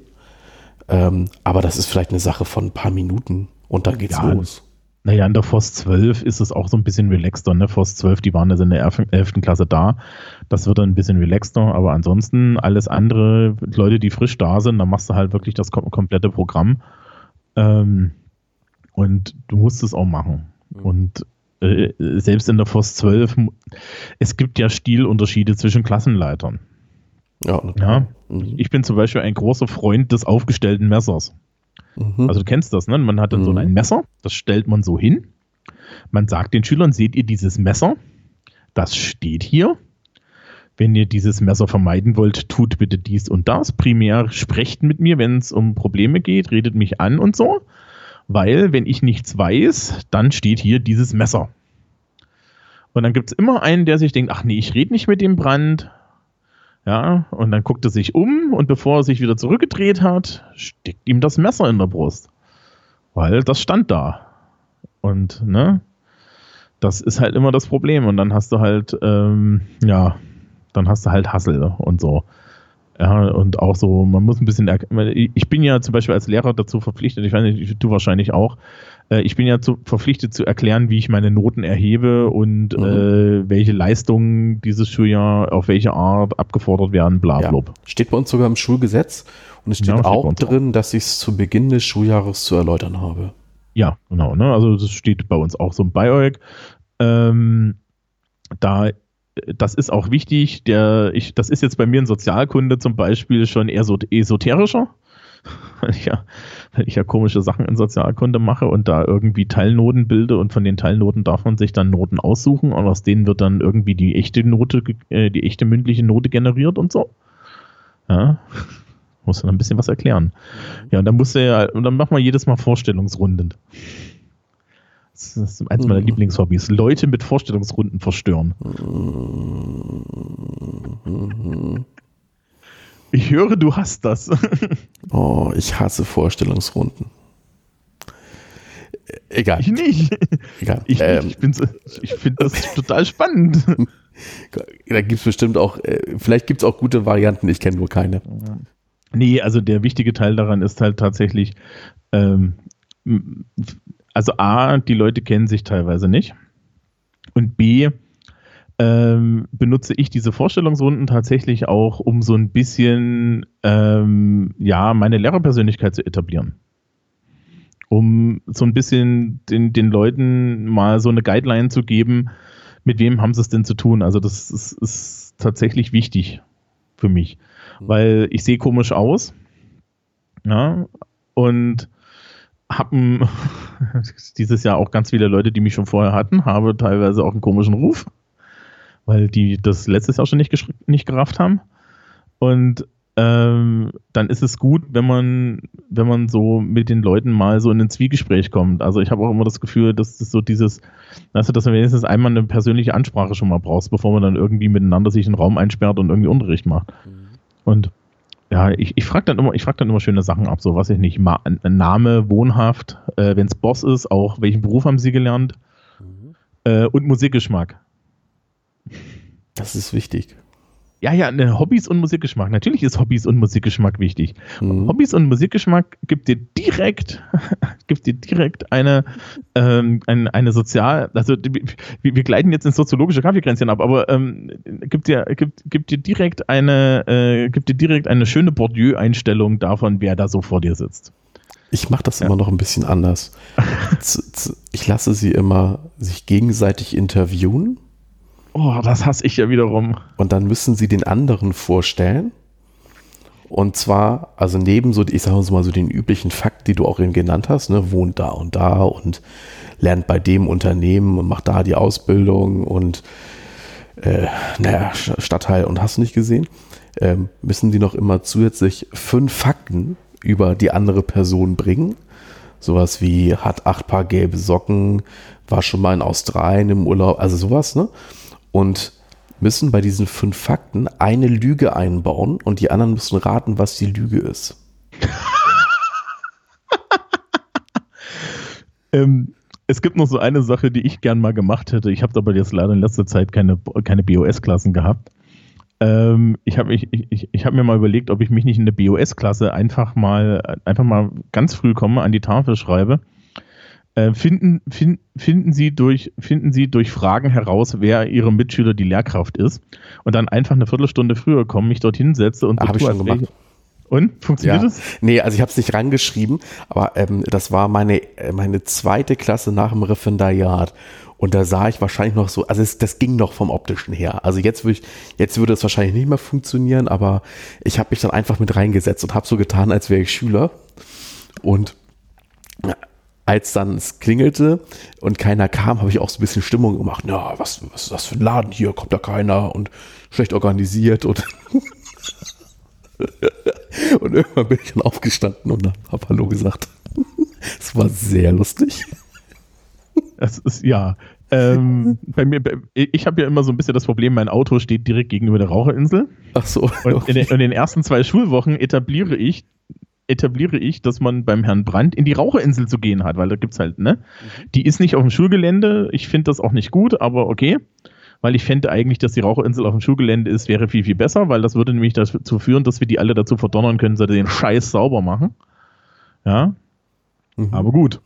Ähm, aber das ist vielleicht eine Sache von ein paar Minuten und dann geht's ja, los. Naja, in der FOS 12 ist es auch so ein bisschen relaxter. Ne? FOS 12, die waren also in der 11. Klasse da. Das wird dann ein bisschen relaxter. Aber ansonsten alles andere, Leute, die frisch da sind, da machst du halt wirklich das komplette Programm. Ähm, und du musst es auch machen. Mhm. Und äh, selbst in der FOS 12, es gibt ja Stilunterschiede zwischen Klassenleitern. Ja, ja. Mhm. Ich bin zum Beispiel ein großer Freund des aufgestellten Messers. Mhm. Also du kennst das, ne? Man hat dann mhm. so ein Messer, das stellt man so hin. Man sagt den Schülern, seht ihr dieses Messer? Das steht hier. Wenn ihr dieses Messer vermeiden wollt, tut bitte dies und das. Primär sprecht mit mir, wenn es um Probleme geht, redet mich an und so. Weil, wenn ich nichts weiß, dann steht hier dieses Messer. Und dann gibt es immer einen, der sich denkt, ach nee, ich rede nicht mit dem Brand, ja, und dann guckt er sich um und bevor er sich wieder zurückgedreht hat, steckt ihm das Messer in der Brust. Weil das stand da. Und, ne, das ist halt immer das Problem. Und dann hast du halt, ähm, ja, dann hast du halt Hassel und so. Ja, und auch so, man muss ein bisschen, ich bin ja zum Beispiel als Lehrer dazu verpflichtet, ich weiß nicht, du wahrscheinlich auch, äh, ich bin ja zu, verpflichtet zu erklären, wie ich meine Noten erhebe und mhm. äh, welche Leistungen dieses Schuljahr auf welche Art abgefordert werden, bla, bla. Ja. Steht bei uns sogar im Schulgesetz und es steht ja, auch drin, auch. dass ich es zu Beginn des Schuljahres zu erläutern habe. Ja, genau. Ne? Also das steht bei uns auch so bei euch. Ähm, da das ist auch wichtig. Der, ich, das ist jetzt bei mir in Sozialkunde zum Beispiel schon eher so esoterischer weil ich ja, weil ich ja komische Sachen in Sozialkunde mache und da irgendwie Teilnoten bilde und von den Teilnoten darf man sich dann Noten aussuchen und aus denen wird dann irgendwie die echte Note, äh, die echte mündliche Note generiert und so. Ja. Muss dann ein bisschen was erklären. Mhm. Ja, und dann muss er ja, und dann machen wir jedes Mal Vorstellungsrunden. Das ist eins meiner mhm. Lieblingshobbys. Leute mit Vorstellungsrunden verstören. Mhm. Ich höre, du hast das. oh, ich hasse Vorstellungsrunden. Egal. Ich nicht. Egal. Ich, ähm, ich, ich finde das total spannend. Da gibt es bestimmt auch, äh, vielleicht gibt es auch gute Varianten, ich kenne nur keine. Nee, also der wichtige Teil daran ist halt tatsächlich, ähm, also A, die Leute kennen sich teilweise nicht. Und B, ähm, benutze ich diese Vorstellungsrunden tatsächlich auch, um so ein bisschen ähm, ja meine Lehrerpersönlichkeit zu etablieren. um so ein bisschen den, den Leuten mal so eine Guideline zu geben, mit wem haben sie es denn zu tun. Also das ist, ist tatsächlich wichtig für mich, mhm. weil ich sehe komisch aus. Ja, und haben dieses Jahr auch ganz viele Leute, die mich schon vorher hatten, habe teilweise auch einen komischen Ruf, weil die das letztes Jahr schon nicht, nicht gerafft haben. Und ähm, dann ist es gut, wenn man, wenn man so mit den Leuten mal so in ein Zwiegespräch kommt. Also ich habe auch immer das Gefühl, dass das so dieses, weißt du, dass man wenigstens einmal eine persönliche Ansprache schon mal brauchst, bevor man dann irgendwie miteinander sich in den Raum einsperrt und irgendwie Unterricht macht. Mhm. Und ja, ich, ich frage dann immer, ich frage dann immer schöne Sachen ab, so was ich nicht, Ma Name, Wohnhaft, äh, wenn es Boss ist, auch welchen Beruf haben Sie gelernt mhm. äh, und Musikgeschmack. Das ist wichtig. Ja, ja, ne, Hobbys und Musikgeschmack. Natürlich ist Hobbys und Musikgeschmack wichtig. Mhm. Hobbys und Musikgeschmack gibt dir direkt, gibt dir direkt eine, ähm, eine, eine sozial, also wir, wir gleiten jetzt ins soziologische Kaffeekränzchen ab, aber ähm, gibt dir, gibt, gibt dir direkt eine, äh, gibt dir direkt eine schöne Bourdieu-Einstellung davon, wer da so vor dir sitzt. Ich mache das ja. immer noch ein bisschen anders. ich lasse sie immer sich gegenseitig interviewen Oh, das hasse ich ja wiederum. Und dann müssen sie den anderen vorstellen. Und zwar, also neben so, ich sage mal so den üblichen Fakt, die du auch eben genannt hast, ne, wohnt da und da und lernt bei dem Unternehmen und macht da die Ausbildung und äh, naja, Stadtteil und hast du nicht gesehen, ähm, müssen die noch immer zusätzlich fünf Fakten über die andere Person bringen. Sowas wie hat acht Paar gelbe Socken, war schon mal in Australien im Urlaub, also sowas, ne? Und müssen bei diesen fünf Fakten eine Lüge einbauen und die anderen müssen raten, was die Lüge ist. ähm, es gibt noch so eine Sache, die ich gern mal gemacht hätte. Ich habe aber jetzt leider in letzter Zeit keine, keine BOS-Klassen gehabt. Ähm, ich habe ich, ich, ich hab mir mal überlegt, ob ich mich nicht in der BOS-Klasse einfach mal, einfach mal ganz früh komme, an die Tafel schreibe äh, finden, find, finden, Sie durch, finden Sie durch Fragen heraus, wer Ihre Mitschüler die Lehrkraft ist und dann einfach eine Viertelstunde früher kommen, mich dorthin setze und so Habe ich schon gemacht. Und? Funktioniert ja. das? Nee, also ich habe es nicht rangeschrieben, aber ähm, das war meine, äh, meine zweite Klasse nach dem Referendariat. Und da sah ich wahrscheinlich noch so, also es, das ging noch vom optischen her. Also jetzt würde ich, jetzt würde es wahrscheinlich nicht mehr funktionieren, aber ich habe mich dann einfach mit reingesetzt und habe so getan, als wäre ich Schüler. Und als dann es klingelte und keiner kam, habe ich auch so ein bisschen Stimmung gemacht. Ja, was, was ist das für ein Laden hier? Kommt da keiner und schlecht organisiert und und irgendwann bin ich dann aufgestanden und habe Hallo gesagt. Es war sehr lustig. Das ist ja. Ähm, bei mir, ich habe ja immer so ein bisschen das Problem, mein Auto steht direkt gegenüber der Raucherinsel. Ach so. Und in den, in den ersten zwei Schulwochen etabliere ich etabliere ich, dass man beim Herrn Brandt in die Raucherinsel zu gehen hat, weil da gibt es halt, ne? Mhm. Die ist nicht auf dem Schulgelände. Ich finde das auch nicht gut, aber okay. Weil ich fände eigentlich, dass die Raucherinsel auf dem Schulgelände ist, wäre viel, viel besser, weil das würde nämlich dazu führen, dass wir die alle dazu verdonnern können, dass sie den Scheiß sauber machen. Ja. Mhm. Aber gut.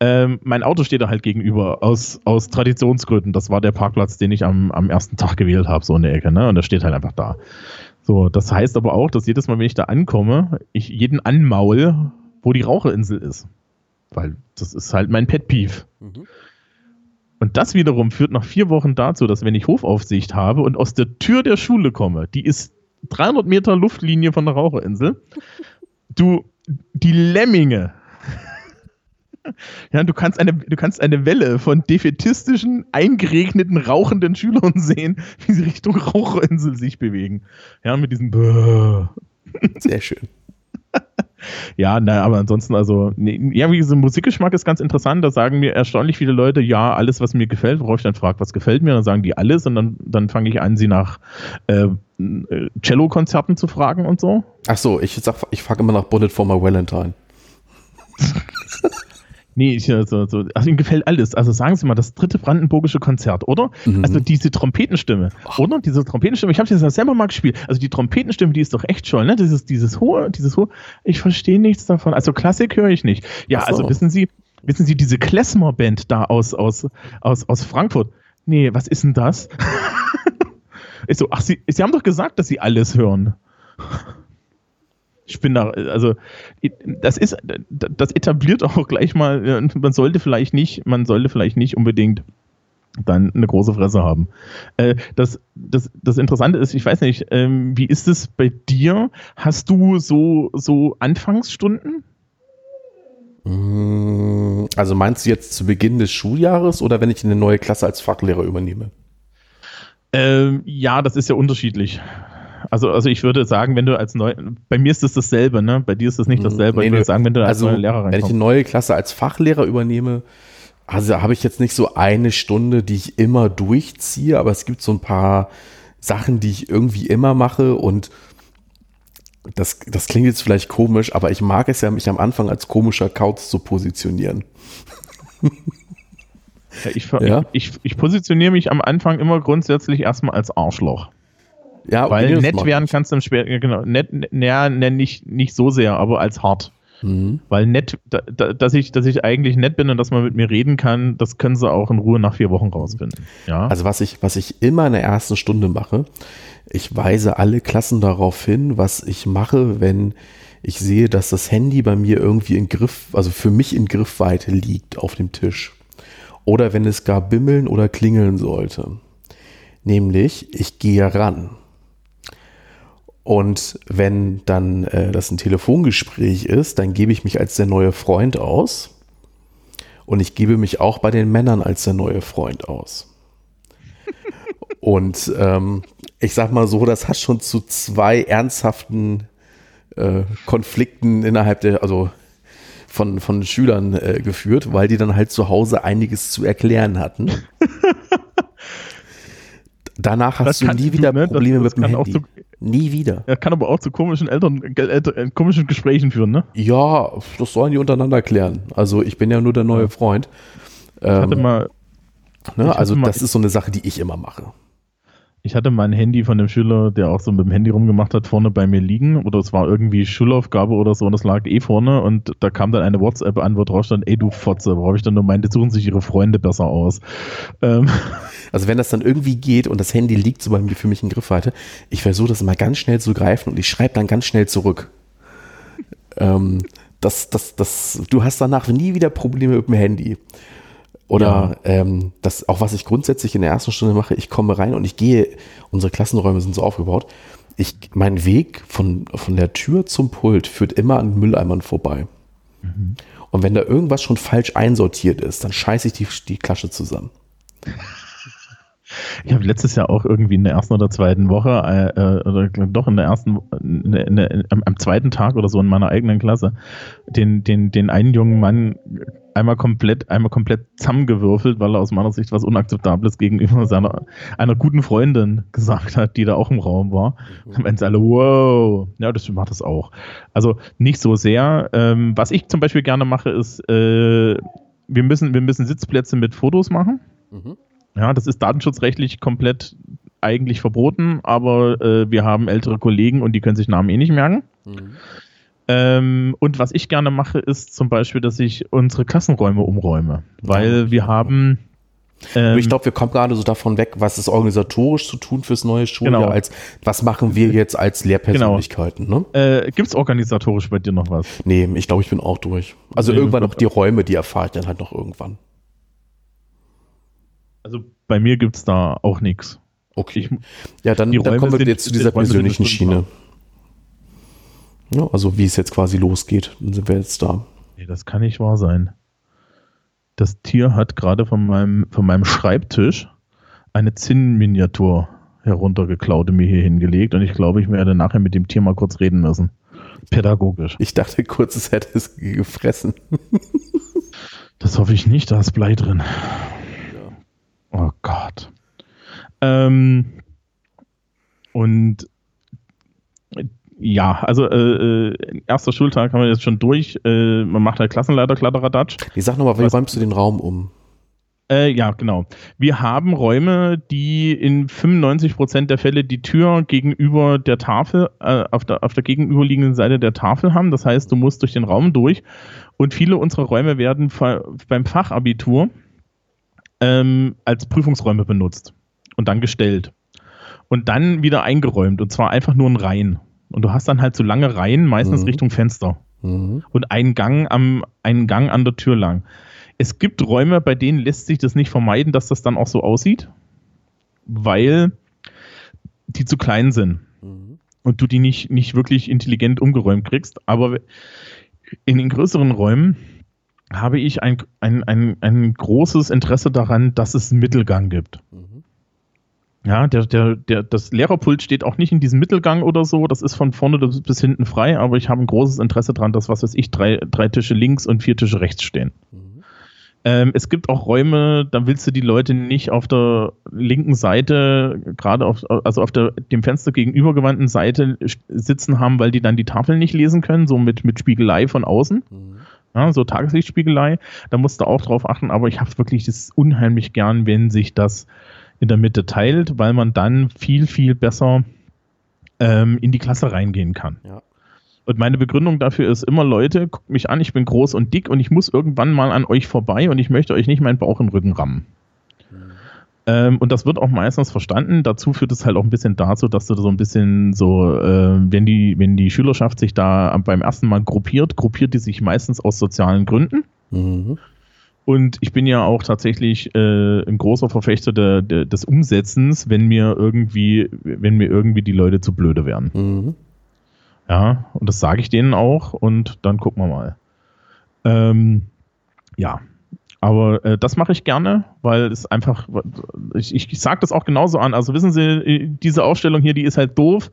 Ähm, mein Auto steht da halt gegenüber aus, aus Traditionsgründen. Das war der Parkplatz, den ich am, am ersten Tag gewählt habe, so in der Ecke, ne? Und der steht halt einfach da. So, das heißt aber auch, dass jedes Mal, wenn ich da ankomme, ich jeden anmaul, wo die Raucherinsel ist. Weil das ist halt mein Pet Peeve. Mhm. Und das wiederum führt nach vier Wochen dazu, dass wenn ich Hofaufsicht habe und aus der Tür der Schule komme, die ist 300 Meter Luftlinie von der Raucherinsel, du, die Lemminge ja, du kannst eine, du kannst eine Welle von defetistischen, eingeregneten, rauchenden Schülern sehen, wie sie Richtung Raucherinsel sich bewegen. Ja, mit diesem Bäh. Sehr schön. ja, naja, aber ansonsten, also, nee, ja, wie gesagt, Musikgeschmack ist ganz interessant. Da sagen mir erstaunlich viele Leute, ja, alles, was mir gefällt, worauf ich dann frage, was gefällt mir, dann sagen die alles und dann, dann fange ich an, sie nach äh, Cello-Konzerten zu fragen und so. Ach so, ich sag, ich frage immer nach Bullet for my Valentine. Nee, ich, also, so, also ihm gefällt alles. Also sagen Sie mal, das dritte brandenburgische Konzert, oder? Mhm. Also diese Trompetenstimme, oh. oder? Diese Trompetenstimme, ich habe das ja selber mal gespielt. Also die Trompetenstimme, die ist doch echt toll, ne? Dieses, dieses hohe, dieses hohe, ich verstehe nichts davon. Also Klassik höre ich nicht. Ja, so. also wissen Sie, wissen Sie, diese Klezmer-Band da aus, aus, aus, aus Frankfurt. Nee, was ist denn das? ich so, ach, Sie, Sie haben doch gesagt, dass Sie alles hören. Ich bin da, also das ist, das etabliert auch gleich mal, man sollte vielleicht nicht, man sollte vielleicht nicht unbedingt dann eine große Fresse haben. Äh, das, das, das Interessante ist, ich weiß nicht, ähm, wie ist es bei dir? Hast du so, so Anfangsstunden? Mm, also meinst du jetzt zu Beginn des Schuljahres oder wenn ich eine neue Klasse als Fachlehrer übernehme? Ähm, ja, das ist ja unterschiedlich. Also, also ich würde sagen, wenn du als neu, bei mir ist es das dasselbe, ne? Bei dir ist es nicht mm, dasselbe. Nee, ich würde sagen, wenn du als also, neuer Lehrer reinkommst. Wenn ich eine neue Klasse als Fachlehrer übernehme, also habe ich jetzt nicht so eine Stunde, die ich immer durchziehe, aber es gibt so ein paar Sachen, die ich irgendwie immer mache und das, das klingt jetzt vielleicht komisch, aber ich mag es ja, mich am Anfang als komischer Kauz zu positionieren. Ja, ich, ja? Ich, ich, positioniere mich am Anfang immer grundsätzlich erstmal als Arschloch. Ja, Weil nett werden kannst du im Später, genau, nett, naja, nicht, nicht so sehr, aber als hart. Mhm. Weil nett, da, da, dass, ich, dass ich eigentlich nett bin und dass man mit mir reden kann, das können sie auch in Ruhe nach vier Wochen rausfinden. Ja? Also was ich, was ich immer in der ersten Stunde mache, ich weise alle Klassen darauf hin, was ich mache, wenn ich sehe, dass das Handy bei mir irgendwie in Griff, also für mich in Griffweite liegt auf dem Tisch. Oder wenn es gar bimmeln oder klingeln sollte. Nämlich, ich gehe ran. Und wenn dann äh, das ein Telefongespräch ist, dann gebe ich mich als der neue Freund aus. Und ich gebe mich auch bei den Männern als der neue Freund aus. Und ähm, ich sag mal so, das hat schon zu zwei ernsthaften äh, Konflikten innerhalb der, also von, von Schülern äh, geführt, weil die dann halt zu Hause einiges zu erklären hatten. Danach hast das du nie wieder du, ne? Probleme das, das mit dem Handy. Zu, nie wieder. Er kann aber auch zu komischen Eltern, Eltern, äh, komischen Gesprächen führen, ne? Ja, das sollen die untereinander klären. Also ich bin ja nur der neue Freund. Ich hatte ähm, mal. Ne, also mal, das ist so eine Sache, die ich immer mache. Ich hatte mein Handy von dem Schüler, der auch so mit dem Handy rumgemacht hat, vorne bei mir liegen. Oder es war irgendwie Schulaufgabe oder so und es lag eh vorne. Und da kam dann eine WhatsApp an, wo drauf stand, ey du Fotze. Worauf ich dann nur meinte, suchen sich ihre Freunde besser aus. Ähm. Also wenn das dann irgendwie geht und das Handy liegt so bei für mich in Griffweite, ich versuche das immer ganz schnell zu greifen und ich schreibe dann ganz schnell zurück. ähm, das, das, das, du hast danach nie wieder Probleme mit dem Handy. Oder ja. ähm, das auch, was ich grundsätzlich in der ersten Stunde mache, ich komme rein und ich gehe, unsere Klassenräume sind so aufgebaut, ich, mein Weg von, von der Tür zum Pult führt immer an Mülleimern vorbei. Mhm. Und wenn da irgendwas schon falsch einsortiert ist, dann scheiße ich die, die Klasche zusammen. Ich habe letztes Jahr auch irgendwie in der ersten oder zweiten Woche, äh, äh oder doch in der ersten, in der, in der, am, am, zweiten Tag oder so in meiner eigenen Klasse, den, den, den einen jungen Mann einmal komplett, einmal komplett zusammengewürfelt, weil er aus meiner Sicht was Unakzeptables gegenüber seiner, einer guten Freundin gesagt hat, die da auch im Raum war. Mhm. Dann alle, wow, ja, das macht das auch. Also nicht so sehr. Ähm, was ich zum Beispiel gerne mache, ist, äh, wir müssen, wir müssen Sitzplätze mit Fotos machen. Mhm. Ja, das ist datenschutzrechtlich komplett eigentlich verboten, aber äh, wir haben ältere Kollegen und die können sich Namen eh nicht merken. Mhm. Ähm, und was ich gerne mache, ist zum Beispiel, dass ich unsere Klassenräume umräume, weil wir haben. Ähm, ich glaube, wir kommen gerade so davon weg, was ist organisatorisch zu tun fürs neue Schuljahr, genau. als was machen wir jetzt als Lehrpersönlichkeiten. Genau. Ne? Äh, Gibt es organisatorisch bei dir noch was? Nee, ich glaube, ich bin auch durch. Also nee, irgendwann noch die Räume, die erfahre ich dann halt noch irgendwann. Also bei mir gibt es da auch nichts. Okay. Ich, ja, dann, dann kommen wir jetzt zu dieser persönlichen Schiene. Ja, also wie es jetzt quasi losgeht, dann sind wir jetzt da. Nee, das kann nicht wahr sein. Das Tier hat gerade von meinem, von meinem Schreibtisch eine Zinnminiatur heruntergeklaut und mir hier hingelegt und ich glaube, ich werde nachher mit dem Tier mal kurz reden müssen. Pädagogisch. Ich dachte kurz, es hätte es gefressen. das hoffe ich nicht, da ist Blei drin. Oh Gott. Ähm, und ja, also äh, äh, erster Schultag haben wir jetzt schon durch. Äh, man macht halt Klassenleiter, Kladderadatsch. Ich sag nochmal, wie Was, räumst du den Raum um? Äh, ja, genau. Wir haben Räume, die in 95% der Fälle die Tür gegenüber der Tafel, äh, auf, der, auf der gegenüberliegenden Seite der Tafel haben. Das heißt, du musst durch den Raum durch. Und viele unserer Räume werden beim Fachabitur ähm, als Prüfungsräume benutzt und dann gestellt. Und dann wieder eingeräumt und zwar einfach nur in Reihen. Und du hast dann halt so lange Reihen, meistens mhm. Richtung Fenster. Mhm. Und einen Gang, am, einen Gang an der Tür lang. Es gibt Räume, bei denen lässt sich das nicht vermeiden, dass das dann auch so aussieht, weil die zu klein sind. Mhm. Und du die nicht, nicht wirklich intelligent umgeräumt kriegst. Aber in den größeren Räumen habe ich ein, ein, ein, ein großes Interesse daran, dass es einen Mittelgang gibt. Mhm. Ja, der, der, der, das Lehrerpult steht auch nicht in diesem Mittelgang oder so. Das ist von vorne bis hinten frei, aber ich habe ein großes Interesse daran, dass, was weiß ich, drei, drei Tische links und vier Tische rechts stehen. Mhm. Ähm, es gibt auch Räume, da willst du die Leute nicht auf der linken Seite, gerade auf, also auf der dem Fenster gegenübergewandten Seite sitzen haben, weil die dann die Tafeln nicht lesen können, so mit, mit Spiegelei von außen. Mhm. Ja, so Tageslichtspiegelei, da musst du auch drauf achten, aber ich habe wirklich das unheimlich gern, wenn sich das in der Mitte teilt, weil man dann viel, viel besser ähm, in die Klasse reingehen kann. Ja. Und meine Begründung dafür ist immer, Leute, guckt mich an, ich bin groß und dick und ich muss irgendwann mal an euch vorbei und ich möchte euch nicht meinen Bauch im Rücken rammen. Ähm, und das wird auch meistens verstanden. Dazu führt es halt auch ein bisschen dazu, dass du so ein bisschen so, äh, wenn, die, wenn die Schülerschaft sich da beim ersten Mal gruppiert, gruppiert die sich meistens aus sozialen Gründen. Mhm. Und ich bin ja auch tatsächlich äh, ein großer Verfechter de, de, des Umsetzens, wenn mir irgendwie, wenn mir irgendwie die Leute zu blöde werden. Mhm. Ja, und das sage ich denen auch und dann gucken wir mal. Ähm, ja, aber äh, das mache ich gerne, weil es einfach, ich, ich sage das auch genauso an. Also wissen Sie, diese Ausstellung hier, die ist halt doof.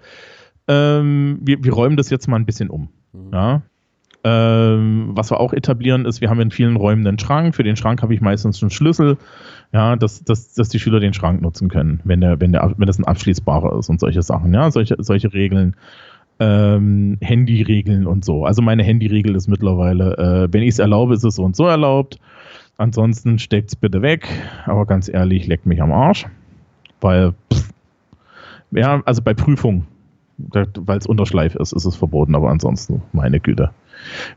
Ähm, wir, wir räumen das jetzt mal ein bisschen um. Mhm. Ja. Ähm, was wir auch etablieren ist, wir haben in vielen Räumen einen Schrank. Für den Schrank habe ich meistens einen Schlüssel, ja, dass, dass, dass die Schüler den Schrank nutzen können, wenn der, wenn der, wenn das ein abschließbarer ist und solche Sachen, ja, solche, solche Regeln. Ähm, Handyregeln und so. Also meine Handyregel ist mittlerweile, äh, wenn ich es erlaube, ist es so und so erlaubt. Ansonsten steckt's bitte weg. Aber ganz ehrlich, leckt mich am Arsch. Weil, pff, ja, also bei Prüfung, weil es Unterschleif ist, ist es verboten, aber ansonsten, meine Güte.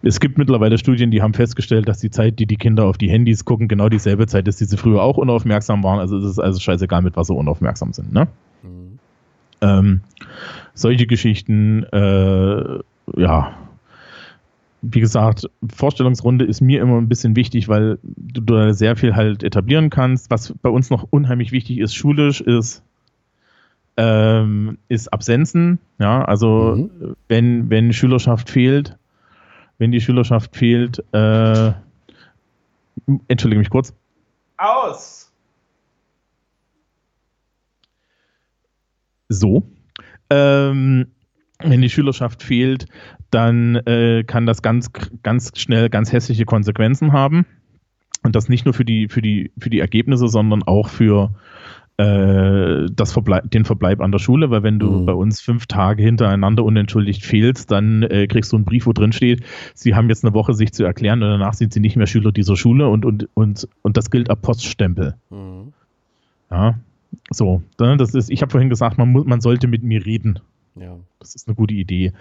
Es gibt mittlerweile Studien, die haben festgestellt, dass die Zeit, die die Kinder auf die Handys gucken, genau dieselbe Zeit ist, die sie früher auch unaufmerksam waren. Also es ist also scheißegal, mit was sie unaufmerksam sind. Ne? Mhm. Ähm, solche Geschichten, äh, ja, wie gesagt, Vorstellungsrunde ist mir immer ein bisschen wichtig, weil du da sehr viel halt etablieren kannst. Was bei uns noch unheimlich wichtig ist, schulisch, ist, ähm, ist Absenzen. Ja, also mhm. wenn, wenn Schülerschaft fehlt, wenn die Schülerschaft fehlt, äh, entschuldige mich kurz. Aus! So. Ähm, wenn die Schülerschaft fehlt, dann äh, kann das ganz, ganz schnell ganz hässliche Konsequenzen haben. Und das nicht nur für die, für die, für die Ergebnisse, sondern auch für äh, das Verbleib, den Verbleib an der Schule, weil wenn du mhm. bei uns fünf Tage hintereinander unentschuldigt fehlst, dann äh, kriegst du einen Brief, wo drin steht, sie haben jetzt eine Woche sich zu erklären und danach sind sie nicht mehr Schüler dieser Schule und, und, und, und das gilt ab Poststempel. Mhm. Ja, so. Ne, das ist, ich habe vorhin gesagt, man, muss, man sollte mit mir reden. Ja. Das ist eine gute Idee.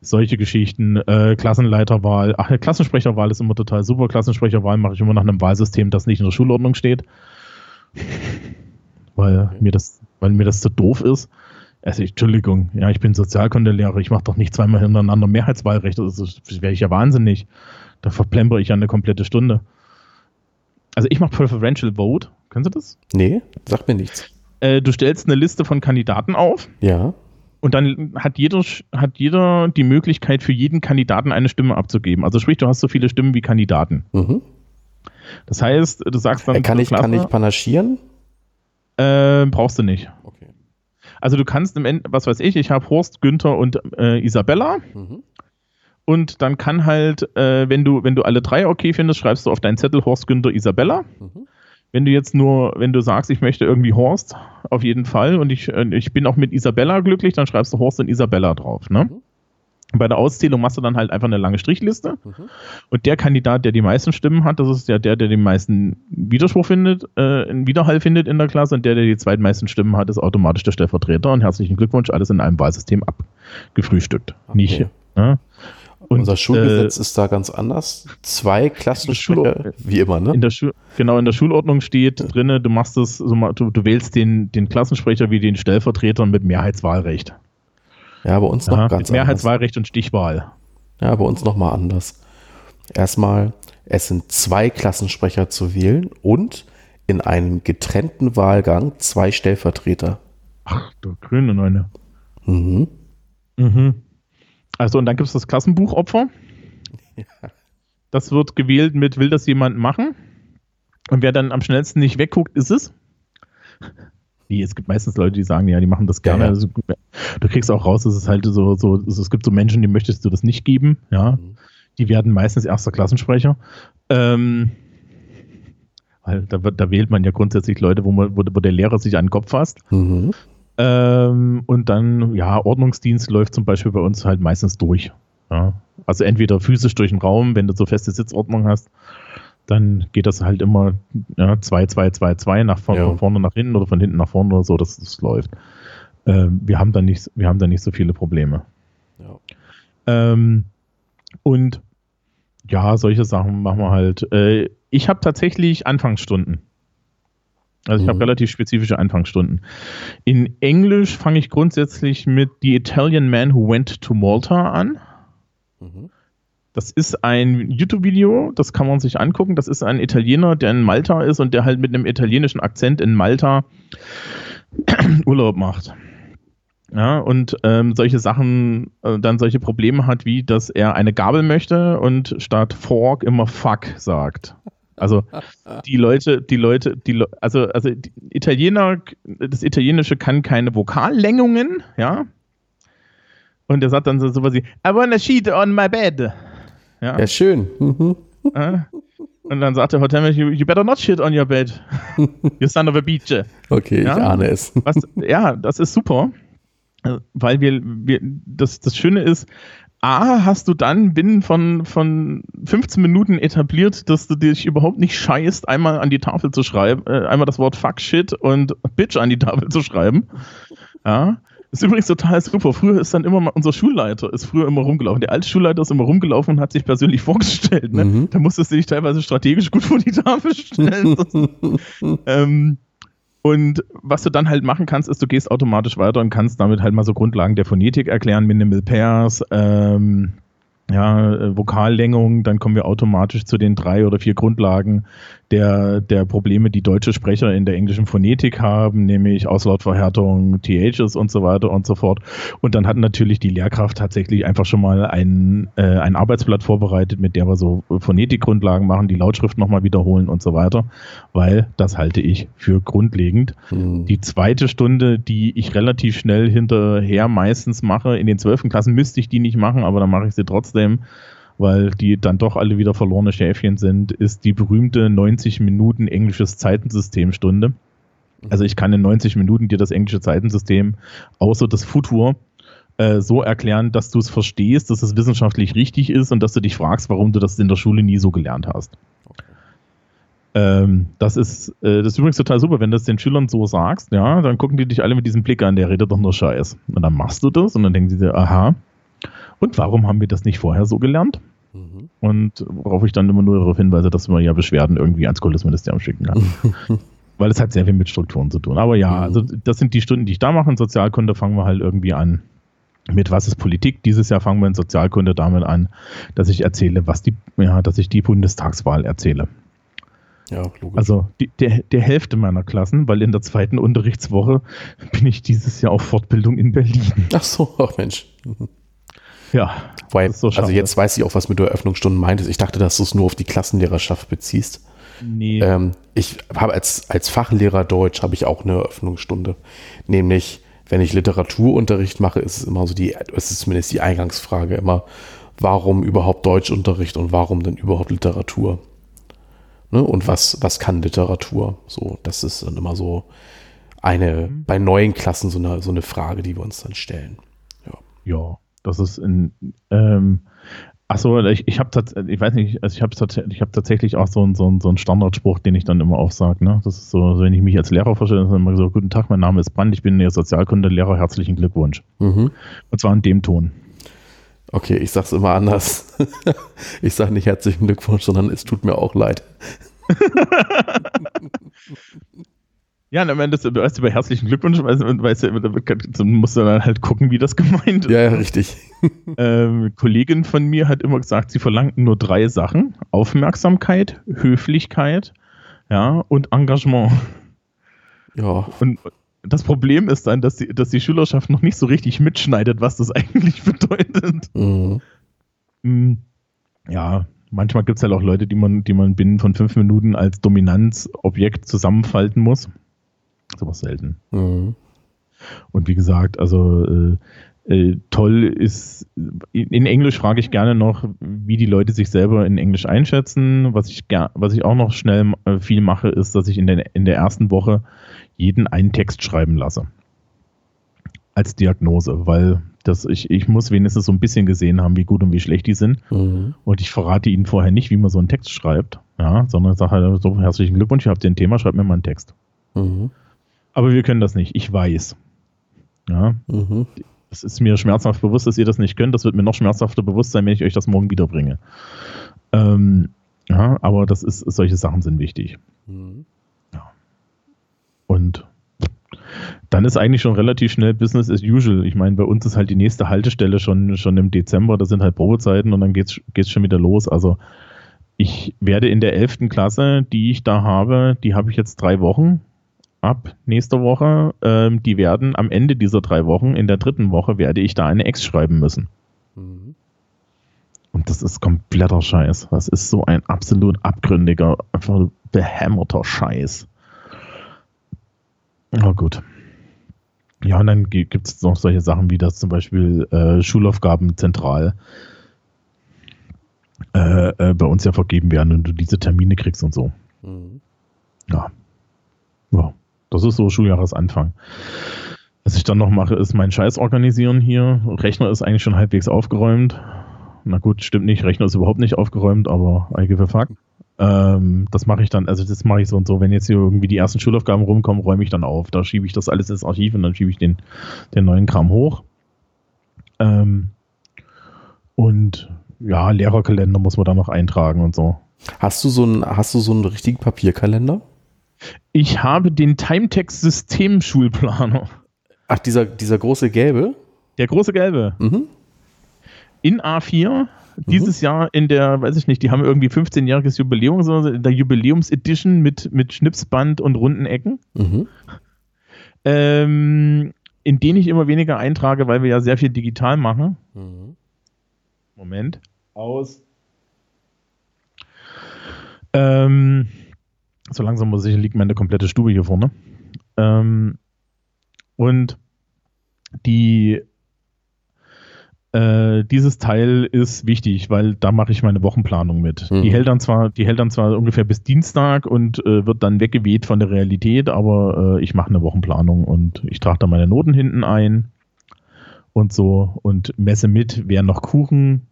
Solche Geschichten, äh, Klassenleiterwahl, ach, Klassensprecherwahl ist immer total super. Klassensprecherwahl mache ich immer nach einem Wahlsystem, das nicht in der Schulordnung steht. weil, okay. mir das, weil mir das zu doof ist. Also, Entschuldigung, ja, ich bin Sozialkundelehrer, ich mache doch nicht zweimal hintereinander Mehrheitswahlrecht, das, das wäre ich ja wahnsinnig. Da verplempere ich ja eine komplette Stunde. Also ich mache Preferential Vote. Können Sie das? Nee, sagt mir nichts. Äh, du stellst eine Liste von Kandidaten auf. Ja. Und dann hat jeder, hat jeder die Möglichkeit, für jeden Kandidaten eine Stimme abzugeben. Also sprich, du hast so viele Stimmen wie Kandidaten. Mhm. Das heißt, du sagst dann. Äh, kann, ich, Klasse, kann ich panaschieren? Äh, brauchst du nicht. Okay. Also du kannst im Ende, was weiß ich, ich habe Horst, Günther und äh, Isabella. Mhm. Und dann kann halt, äh, wenn du, wenn du alle drei okay findest, schreibst du auf deinen Zettel Horst, Günther, Isabella. Mhm. Wenn du jetzt nur, wenn du sagst, ich möchte irgendwie Horst, auf jeden Fall, und ich, ich bin auch mit Isabella glücklich, dann schreibst du Horst und Isabella drauf. Ne? Mhm. Bei der Auszählung machst du dann halt einfach eine lange Strichliste. Mhm. Und der Kandidat, der die meisten Stimmen hat, das ist ja der, der den meisten Widerspruch findet, äh, einen Widerhall findet in der Klasse. Und der, der die zweitmeisten Stimmen hat, ist automatisch der Stellvertreter. Und herzlichen Glückwunsch, alles in einem Wahlsystem abgefrühstückt. Okay. Nicht. Ne? Und, Unser Schulgesetz äh, ist da ganz anders. Zwei Klassensprecher, wie immer, ne? In der genau, in der Schulordnung steht drinne, du machst es, du, du, wählst den, den Klassensprecher wie den Stellvertreter mit Mehrheitswahlrecht. Ja, bei uns noch Aha, ganz mit Mehrheitswahlrecht und Stichwahl. Ja, bei uns nochmal anders. Erstmal, es sind zwei Klassensprecher zu wählen und in einem getrennten Wahlgang zwei Stellvertreter. Ach, du grüne Neune. Mhm. Mhm. Also, und dann gibt es das Klassenbuchopfer. Das wird gewählt mit, will das jemand machen? Und wer dann am schnellsten nicht wegguckt, ist es. Nee, es gibt meistens Leute, die sagen, ja, die machen das gerne. Ja, ja. Also, du kriegst auch raus, dass es halt so, so es gibt so Menschen, die möchtest du das nicht geben, ja. Mhm. Die werden meistens erster Klassensprecher. Ähm, weil da, da wählt man ja grundsätzlich Leute, wo, man, wo, wo der Lehrer sich an den Kopf fasst. Mhm. Ähm, und dann, ja, Ordnungsdienst läuft zum Beispiel bei uns halt meistens durch. Ja. Also entweder physisch durch den Raum, wenn du so feste Sitzordnung hast, dann geht das halt immer ja, 2, 2, 2, 2 nach vorne, Ja. von vorne nach hinten oder von hinten nach vorne oder so, dass das läuft. Ähm, wir, haben da nicht, wir haben da nicht so viele Probleme. Ja. Ähm, und ja, solche Sachen machen wir halt. Äh, ich habe tatsächlich Anfangsstunden. Also ich Mhm. habe relativ spezifische Anfangsstunden. In Englisch fange ich grundsätzlich mit The Italian Man Who Went to Malta an. Mhm. Das ist ein YouTube-Video, das kann man sich angucken. Das ist ein Italiener, der in Malta ist und der halt mit einem italienischen Akzent in Malta Urlaub macht. Ja, und ähm, solche Sachen, äh, dann solche Probleme hat, wie dass er eine Gabel möchte und statt Fork immer Fuck sagt. Also die Leute, die Leute, die Le also, also die Italiener, das Italienische kann keine Vokallängungen, ja. Und er sagt dann so sowas wie, I wanna sheet on my bed. Ja. Ja, schön. Mhm. Und dann sagt der Hotelmanager, you, you better not shit on your bed. you son of a bitch. Okay, Ja. ich ahne es. Was, ja, das ist super. Weil wir, wir das, das Schöne ist, A, hast du dann binnen von, von 15 Minuten etabliert, dass du dich überhaupt nicht scheißt, einmal an die Tafel zu schreiben, äh, einmal das Wort Fuck, Shit und Bitch an die Tafel zu schreiben. Ja. Ist übrigens total super. Früher ist dann immer mal, unser Schulleiter ist früher immer rumgelaufen. Der alte Schulleiter ist immer rumgelaufen und hat sich persönlich vorgestellt. Ne? Mhm. Da musstest du dich teilweise strategisch gut vor die Tafel stellen. ähm, und was du dann halt machen kannst, ist, du gehst automatisch weiter und kannst damit halt mal so Grundlagen der Phonetik erklären, Minimal Pairs, ähm, ja, äh, Vokallängung, dann kommen wir automatisch zu den drei oder vier Grundlagen der, der Probleme, die deutsche Sprecher in der englischen Phonetik haben, nämlich Auslautverhärtung, THs und so weiter und so fort. Und dann hat natürlich die Lehrkraft tatsächlich einfach schon mal ein, äh, ein Arbeitsblatt vorbereitet, mit der wir so Phonetikgrundlagen machen, die Lautschrift nochmal wiederholen und so weiter, weil das halte ich für grundlegend. Mhm. Die zweite Stunde, die ich relativ schnell hinterher meistens mache, in den zwölften Klassen müsste ich die nicht machen, aber dann mache ich sie trotzdem, weil die dann doch alle wieder verlorene Schäfchen sind, ist die berühmte 90 Minuten englisches Zeitensystemstunde. Also ich kann in 90 Minuten dir das englische Zeitensystem außer das Futur äh, so erklären, dass du es verstehst, dass es wissenschaftlich richtig ist und dass du dich fragst, warum du das in der Schule nie so gelernt hast. Ähm, das ist, äh, das ist übrigens total super, wenn du das den Schülern so sagst, ja, dann gucken die dich alle mit diesem Blick an, der redet doch nur Scheiß. Und dann machst du das und dann denken sie dir, aha, und warum haben wir das nicht vorher so gelernt? Mhm. Und worauf ich dann immer nur darauf hinweise, dass man ja Beschwerden irgendwie ans Kultusministerium schicken kann. Weil es hat sehr viel mit Strukturen zu tun. Aber ja, Mhm. also das sind die Stunden, die ich da mache. In Sozialkunde fangen wir halt irgendwie an. Mit was ist Politik? Dieses Jahr fangen wir in Sozialkunde damit an, dass ich erzähle, was die, ja, dass ich die Bundestagswahl erzähle. Ja, logisch. Also die, der, der Hälfte meiner Klassen, weil in der zweiten Unterrichtswoche bin ich dieses Jahr auf Fortbildung in Berlin. Ach so, ach Mensch. Mhm. Ja, Weil, so also jetzt weiß ich auch, was mit der Eröffnungsstunde meintest. Ich dachte, dass du es nur auf die Klassenlehrerschaft beziehst. nee. Ähm, ich habe als, als Fachlehrer Deutsch habe ich auch eine Eröffnungsstunde. Nämlich, wenn ich Literaturunterricht mache, ist es immer so die, es ist zumindest die Eingangsfrage immer, warum überhaupt Deutschunterricht und warum denn überhaupt Literatur? Ne? Und was, was kann Literatur? So, das ist dann immer so eine, Mhm. bei neuen Klassen so eine, so eine Frage, die wir uns dann stellen. Ja, das ist in. Ähm, Achso, ich, ich habe tatsächlich, ich weiß nicht, also ich habe ich hab tatsächlich auch so einen so einen- so einen Standardspruch, den ich dann immer aufsage. Ne? Das ist so, wenn ich mich als Lehrer vorstelle, dann immer so: Guten Tag, mein Name ist Brand, ich bin Ihr Sozialkundelehrer, herzlichen Glückwunsch. Mhm. Und zwar in dem Ton. Okay, ich sag's immer anders. ich sage nicht herzlichen Glückwunsch, sondern es tut mir auch leid. Ja, und am Ende weißt du, bei herzlichen Glückwunsch, weißt, weißt du, musst du dann halt gucken, wie das gemeint ist. Ja, ja richtig. ähm, Kollegin von mir hat immer gesagt, sie verlangten nur drei Sachen: Aufmerksamkeit, Höflichkeit, ja, und Engagement. Ja. Und das Problem ist dann, dass die, dass die Schülerschaft noch nicht so richtig mitschneidet, was das eigentlich bedeutet. Mhm. Mm, ja, manchmal gibt es halt auch Leute, die man, die man binnen von fünf Minuten als Dominanzobjekt zusammenfalten muss. Sowas selten. Mhm. Und wie gesagt, also äh, äh, toll ist, in Englisch frage ich gerne noch, wie die Leute sich selber in Englisch einschätzen. Was ich, was ich auch noch schnell äh, viel mache, ist, dass ich in der, in der ersten Woche jeden einen Text schreiben lasse. Als Diagnose, weil das, ich, ich muss wenigstens so ein bisschen gesehen haben, wie gut und wie schlecht die sind. Mhm. Und ich verrate ihnen vorher nicht, wie man so einen Text schreibt, ja, sondern sage halt so, herzlichen Glückwunsch, ihr habt ein Thema, schreibt mir mal einen Text. Mhm. Aber wir können das nicht. Ich weiß. Ja. Mhm. Es ist mir schmerzhaft bewusst, dass ihr das nicht könnt. Das wird mir noch schmerzhafter bewusst sein, wenn ich euch das morgen wiederbringe. Ähm, ja, aber das ist, solche Sachen sind wichtig. Mhm. Ja. Und dann ist eigentlich schon relativ schnell Business as usual. Ich meine, bei uns ist halt die nächste Haltestelle schon, schon im Dezember, da sind halt Probezeiten und dann geht es schon wieder los. Also ich werde in der 11. Klasse, die ich da habe, die habe ich jetzt drei Wochen ab nächster Woche. Ähm, die werden am Ende dieser drei Wochen, in der dritten Woche, werde ich da eine Ex schreiben müssen. Mhm. Und das ist kompletter Scheiß. Das ist so ein absolut abgründiger, einfach behämmerter Scheiß. Oh gut. Ja, und dann gibt es noch solche Sachen wie das zum Beispiel äh, Schulaufgaben zentral äh, äh, bei uns ja vergeben werden und du diese Termine kriegst und so. Mhm. Ja. Ja. Das ist so Schuljahresanfang. Was ich dann noch mache, ist mein Scheiß organisieren hier. Rechner ist eigentlich schon halbwegs aufgeräumt. Na gut, stimmt nicht. Rechner ist überhaupt nicht aufgeräumt, aber I give a fuck. Ähm, das mache ich dann, also das mache ich so und so. Wenn jetzt hier irgendwie die ersten Schulaufgaben rumkommen, räume ich dann auf. Da schiebe ich das alles ins Archiv und dann schiebe ich den, den neuen Kram hoch. Ähm, und ja, Lehrerkalender muss man da noch eintragen und so. Hast du so einen, hast du so einen richtigen Papierkalender? Ich habe den Timetext-System-Schulplaner. Ach, dieser, dieser große gelbe? Der große gelbe. Mhm. In A4. Mhm. Dieses Jahr in der, weiß ich nicht, die haben irgendwie 15-jähriges Jubiläum, so in der Jubiläums-Edition mit, mit Schnipsband und runden Ecken. Mhm. Ähm, in denen ich immer weniger eintrage, weil wir ja sehr viel digital machen. Mhm. Moment. Aus. Ähm, so langsam muss ich, liegt meine komplette Stube hier vorne. Ähm, und die äh, dieses Teil ist wichtig, weil da mache ich meine Wochenplanung mit. Mhm. Die hält dann zwar, die hält dann zwar ungefähr bis Dienstag und äh, wird dann weggeweht von der Realität, aber äh, ich mache eine Wochenplanung und ich trage da meine Noten hinten ein und so und messe mit, wer noch Kuchen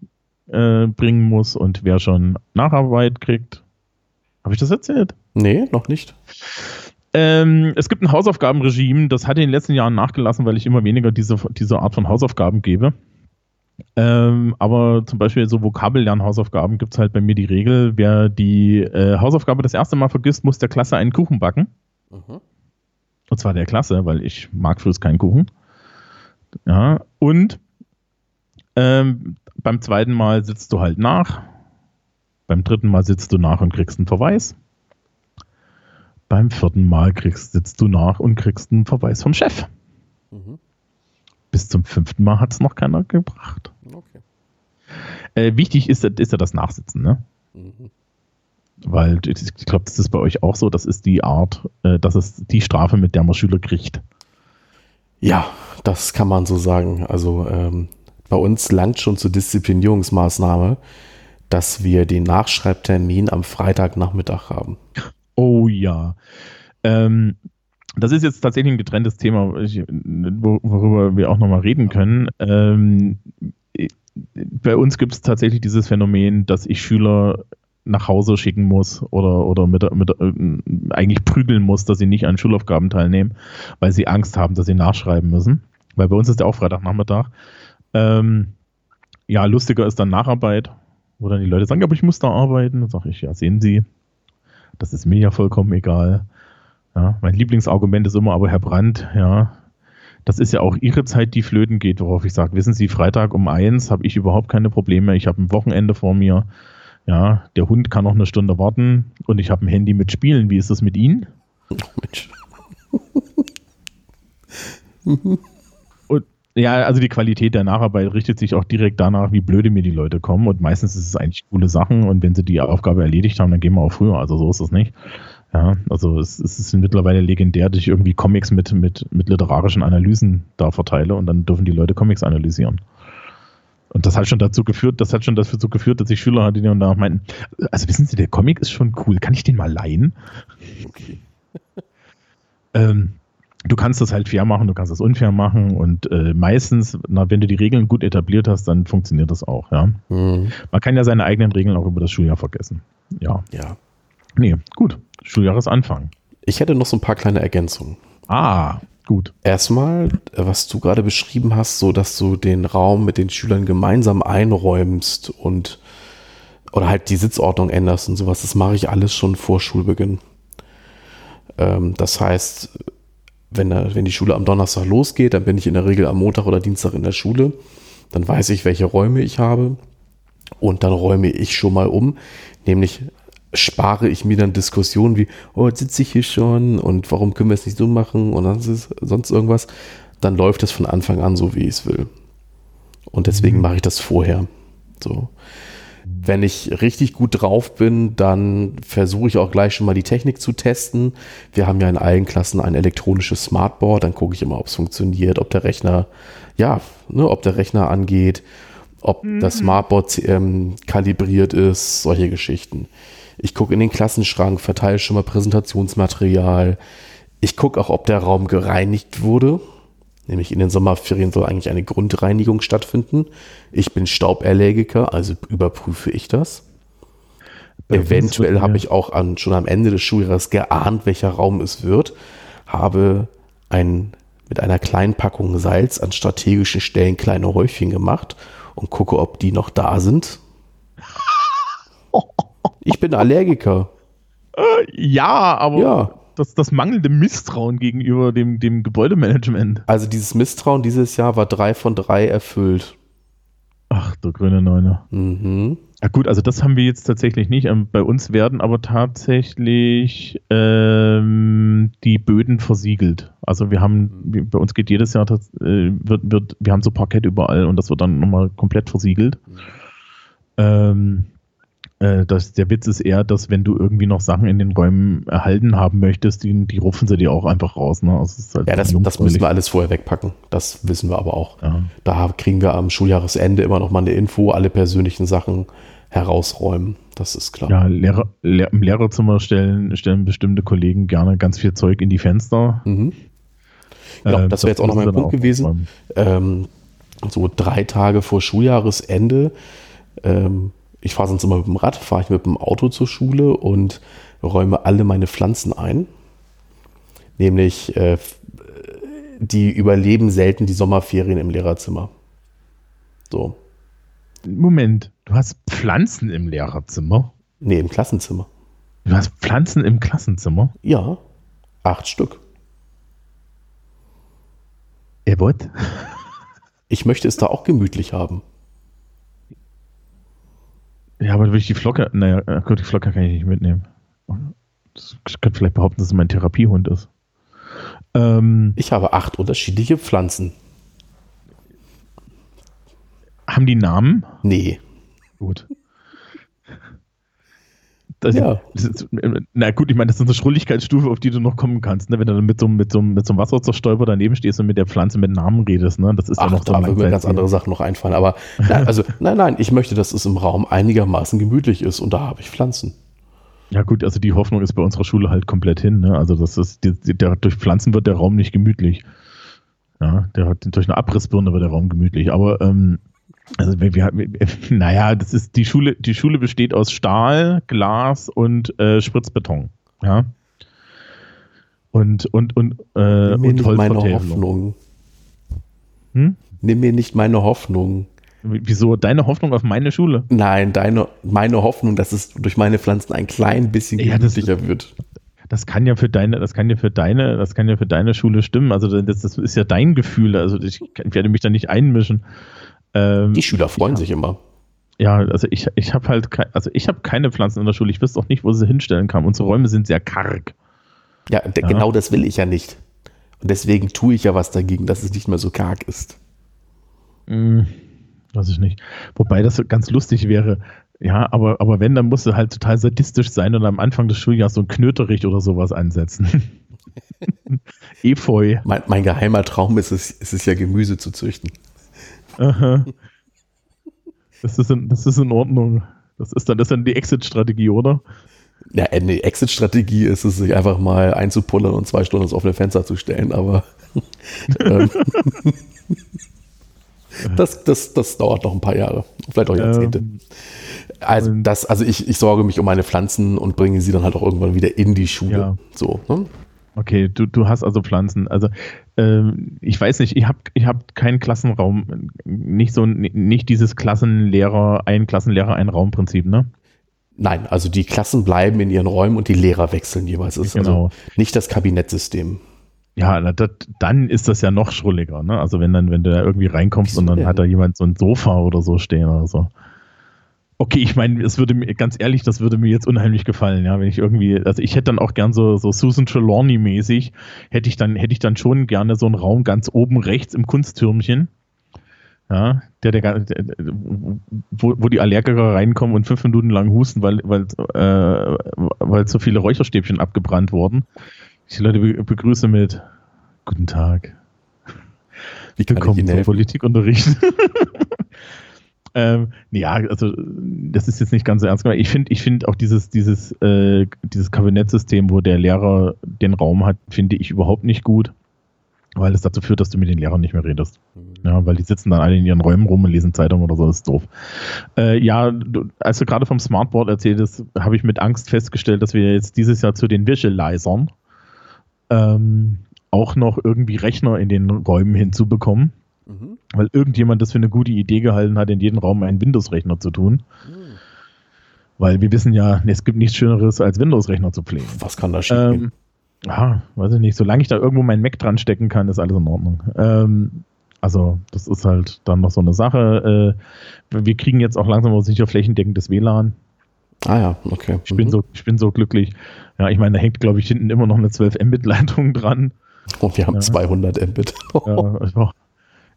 äh, bringen muss und wer schon Nacharbeit kriegt. Habe ich das erzählt? Nee, noch nicht. Ähm, es gibt ein Hausaufgabenregime, das hat in den letzten Jahren nachgelassen, weil ich immer weniger diese, diese Art von Hausaufgaben gebe. Ähm, aber zum Beispiel so Vokabellernhausaufgaben gibt es halt bei mir die Regel, wer die äh, Hausaufgabe das erste Mal vergisst, muss der Klasse einen Kuchen backen. Mhm. Und zwar der Klasse, weil ich mag fürs keinen Kuchen. Ja, und ähm, beim zweiten Mal sitzt du halt nach. Beim dritten Mal sitzt du nach und kriegst einen Verweis. Beim vierten Mal kriegst, sitzt du nach und kriegst einen Verweis vom Chef. Mhm. Bis zum fünften Mal hat es noch keiner gebracht. Okay. Äh, wichtig ist, ist ja das Nachsitzen, ne? Mhm. Weil ich glaube, das ist bei euch auch so, das ist die Art, äh, das ist die Strafe, mit der man Schüler kriegt. Ja, das kann man so sagen. Also ähm, bei uns langt schon zur Disziplinierungsmaßnahme, dass wir den Nachschreibtermin am Freitagnachmittag haben. Oh ja. Ähm, das ist jetzt tatsächlich ein getrenntes Thema, worüber wir auch nochmal reden können. Ähm, bei uns gibt es tatsächlich dieses Phänomen, dass ich Schüler nach Hause schicken muss oder, oder mit, mit, äh, eigentlich prügeln muss, dass sie nicht an Schulaufgaben teilnehmen, weil sie Angst haben, dass sie nachschreiben müssen. Weil bei uns ist ja auch Freitagnachmittag. Ähm, ja, lustiger ist dann Nacharbeit, wo dann die Leute sagen, aber ich muss da arbeiten. Dann sage ich, ja, sehen Sie, das ist mir ja vollkommen egal. Ja, mein Lieblingsargument ist immer aber, Herr Brandt, ja, das ist ja auch Ihre Zeit, die flöten geht, worauf ich sage, wissen Sie, Freitag um eins habe ich überhaupt keine Probleme. Ich habe ein Wochenende vor mir. Ja, der Hund kann noch eine Stunde warten und ich habe ein Handy mit Spielen. Wie ist das mit Ihnen? Oh, Mensch. und ja, also die Qualität der Nacharbeit richtet sich auch direkt danach, wie blöde mir die Leute kommen. Und meistens ist es eigentlich coole Sachen. Und wenn sie die Aufgabe erledigt haben, dann gehen wir auch früher. Also so ist es nicht. Ja, also es, es ist mittlerweile legendär, dass ich irgendwie Comics mit, mit, mit literarischen Analysen da verteile und dann dürfen die Leute Comics analysieren. Und das hat schon dazu geführt, das hat schon dazu geführt, dass ich Schüler hatte, die dann auch meinten, also wissen Sie, der Comic ist schon cool, kann ich den mal leihen? Okay. ähm, du kannst das halt fair machen, du kannst das unfair machen und äh, meistens, na, wenn du die Regeln gut etabliert hast, dann funktioniert das auch, ja. Mhm. Man kann ja seine eigenen Regeln auch über das Schuljahr vergessen. Ja. Ja. Nee, gut. Schuljahresanfang. Ich hätte noch so ein paar kleine Ergänzungen. Ah, gut. Erstmal, was du gerade beschrieben hast, so dass du den Raum mit den Schülern gemeinsam einräumst und oder halt die Sitzordnung änderst und sowas, das mache ich alles schon vor Schulbeginn. Ähm, das heißt, wenn, der, wenn die Schule am Donnerstag losgeht, dann bin ich in der Regel am Montag oder Dienstag in der Schule. Dann weiß ich, welche Räume ich habe. Und dann räume ich schon mal um. Nämlich spare ich mir dann Diskussionen wie, oh, jetzt sitze ich hier schon und warum können wir es nicht so machen und sonst irgendwas. Dann läuft es von Anfang an so, wie ich es will. Und deswegen mhm. mache ich das vorher. So. Wenn ich richtig gut drauf bin, dann versuche ich auch gleich schon mal die Technik zu testen. Wir haben ja in allen Klassen ein elektronisches Smartboard, dann gucke ich immer, ob es funktioniert, ob der Rechner, ja, ne, ob der Rechner angeht, ob mhm. das Smartboard ähm, kalibriert ist, solche Geschichten. Ich gucke in den Klassenschrank, verteile schon mal Präsentationsmaterial. Ich gucke auch, ob der Raum gereinigt wurde. Nämlich in den Sommerferien soll eigentlich eine Grundreinigung stattfinden. Ich bin Stauballergiker, also überprüfe ich das. Bei Eventuell habe ich auch an, schon am Ende des Schuljahres geahnt, welcher Raum es wird. Habe ein, mit einer kleinen Packung Salz an strategischen Stellen kleine Häufchen gemacht und gucke, ob die noch da sind. Ich bin Allergiker. Äh, ja, aber ja. Das, das mangelnde Misstrauen gegenüber dem, dem Gebäudemanagement. Also dieses Misstrauen dieses Jahr war drei von drei erfüllt. Ach, der grüne Neuner. Mhm. Ja gut, also das haben wir jetzt tatsächlich nicht. Ähm, bei uns werden aber tatsächlich ähm, die Böden versiegelt. Also wir haben, bei uns geht jedes Jahr, das, äh, wird, wird, wir haben so Parkett überall und das wird dann nochmal komplett versiegelt. Mhm. Ähm, äh, das, der Witz ist eher, dass wenn du irgendwie noch Sachen in den Räumen erhalten haben möchtest, die, die rufen sie dir auch einfach raus. Ne? Also halt ja, das, das müssen wir alles vorher wegpacken. Das wissen wir aber auch. Ja. Da kriegen wir am Schuljahresende immer noch mal eine Info, alle persönlichen Sachen herausräumen. Das ist klar. Ja, Lehrer, Lehr im Lehrerzimmer stellen, stellen bestimmte Kollegen gerne ganz viel Zeug in die Fenster. Mhm. Genau, äh, das wäre jetzt auch noch mein Punkt gewesen. Ähm, so drei Tage vor Schuljahresende ähm, ich fahre sonst immer mit dem Rad, fahre ich mit dem Auto zur Schule und räume alle meine Pflanzen ein. Nämlich, äh, die überleben selten die Sommerferien im Lehrerzimmer. So. Moment, du hast Pflanzen im Lehrerzimmer? Nee, im Klassenzimmer. Du hast Pflanzen im Klassenzimmer? Ja, acht Stück. Er what? Ich möchte es da auch gemütlich haben. Ja, aber würde ich die Flocke, naja, gut, die Flocke kann ich nicht mitnehmen. Ich könnte vielleicht behaupten, dass es mein Therapiehund ist. Ähm, ich habe acht unterschiedliche Pflanzen. Haben die Namen? Nee. Gut. Das, ja. Ist, na gut, ich meine, das ist eine Schrulligkeitsstufe, auf die du noch kommen kannst, ne? wenn du dann mit so, mit, so, mit so einem Wasserzerstäuber daneben stehst und mit der Pflanze mit Namen redest. Ne? Das ist Ach, ja noch so da würden mir ganz andere Sachen noch einfallen. Aber nein, also, nein, nein, ich möchte, dass es im Raum einigermaßen gemütlich ist und da habe ich Pflanzen. Ja gut, also die Hoffnung ist bei unserer Schule halt komplett hin. Ne? Also das ist, die, der, durch Pflanzen wird der Raum nicht gemütlich. Ja, der hat, durch eine Abrissbirne wird der Raum gemütlich. Aber ähm, also wir, wir, naja, das ist die Schule, die Schule besteht aus Stahl, Glas und äh, Spritzbeton. Ja. Und, und, und, äh, Nimm mir und nicht meine Hoffnung. Hm? Nimm mir nicht meine Hoffnung. Wieso deine Hoffnung auf meine Schule? Nein, deine, meine Hoffnung, dass es durch meine Pflanzen ein klein bisschen gemütlicher ja, wird. das kann ja für deine, das kann ja für deine, das kann ja für deine Schule stimmen. Also das, das ist ja dein Gefühl. Also ich, ich werde mich da nicht einmischen. Ähm, Die Schüler freuen ja. sich immer. Ja, also ich, ich habe halt, ke also ich habe keine Pflanzen in der Schule. Ich wüsste auch nicht, wo sie hinstellen kann. Unsere Räume sind sehr karg. Ja, ja, genau das will ich ja nicht. Und deswegen tue ich ja was dagegen, dass es nicht mehr so karg ist. Hm, weiß ich nicht. Wobei das ganz lustig wäre. Ja, aber, aber wenn, dann musst du halt total sadistisch sein und am Anfang des Schuljahres so ein Knöterich oder sowas ansetzen. Efeu. Mein, mein, geheimer Traum ist es, ist es ja, Gemüse zu züchten. Aha. Das ist in, das ist in Ordnung. Das ist dann, das ist dann die Exit-Strategie, oder? Ja, eine Exit-Strategie ist es, sich einfach mal einzupullern und zwei Stunden ins offene Fenster zu stellen, aber ähm, das, das, das dauert noch ein paar Jahre, vielleicht auch Jahrzehnte. Ähm, also, das, also ich, ich sorge mich um meine Pflanzen und bringe sie dann halt auch irgendwann wieder in die Schule. Ja. So, ne? Okay, du, du hast also Pflanzen. Also ich weiß nicht, ich habe ich hab keinen Klassenraum, nicht so nicht dieses Klassenlehrer, ein Klassenlehrer, ein Raumprinzip, ne? Nein, also die Klassen bleiben in ihren Räumen und die Lehrer wechseln jeweils. Das ist also genau. also nicht das Kabinettsystem. Ja, das, dann ist das ja noch schrulliger, ne? Also wenn dann, wenn du da irgendwie reinkommst Wieso und dann denn? hat da jemand so ein Sofa oder so stehen oder so. Okay, ich meine, es würde mir, ganz ehrlich, das würde mir jetzt unheimlich gefallen, ja, wenn ich irgendwie, also ich hätte dann auch gern so, so Susan Trelawney-mäßig, hätte ich dann, hätte ich dann schon gerne so einen Raum ganz oben rechts im Kunsttürmchen, ja, der, der, der wo, wo die Allergiker reinkommen und fünf Minuten lang husten, weil, weil, äh, weil so viele Räucherstäbchen abgebrannt wurden. Ich die Leute begrüße mit Guten Tag. Wie Willkommen helfen? Politikunterricht. Ähm, ja, also das ist jetzt nicht ganz so ernst gemeint. Ich finde ich finde auch dieses, dieses, äh, dieses Kabinettsystem, wo der Lehrer den Raum hat, finde ich überhaupt nicht gut, weil es dazu führt, dass du mit den Lehrern nicht mehr redest. Mhm. Ja, weil die sitzen dann alle in ihren Räumen rum und lesen Zeitungen oder so, das ist doof. Äh, ja, du, als du gerade vom Smartboard erzähltest, habe ich mit Angst festgestellt, dass wir jetzt dieses Jahr zu den Visualizern ähm, auch noch irgendwie Rechner in den Räumen hinzubekommen. Weil irgendjemand das für eine gute Idee gehalten hat, in jedem Raum einen Windows-Rechner zu tun. Mhm. Weil wir wissen ja, es gibt nichts Schöneres, als Windows-Rechner zu pflegen. Was kann da schief ähm, Ja, weiß ich nicht. Solange ich da irgendwo meinen Mac dran stecken kann, ist alles in Ordnung. Ähm, also, das ist halt dann noch so eine Sache. Äh, wir kriegen jetzt auch langsam aber sicher flächendeckendes WLAN. Ah ja, okay. Ich, mhm. bin so, ich bin so glücklich. Ja, ich meine, da hängt, glaube ich, hinten immer noch eine 12 Mbit-Leitung dran. Und wir haben ja. 200 Mbit. ja,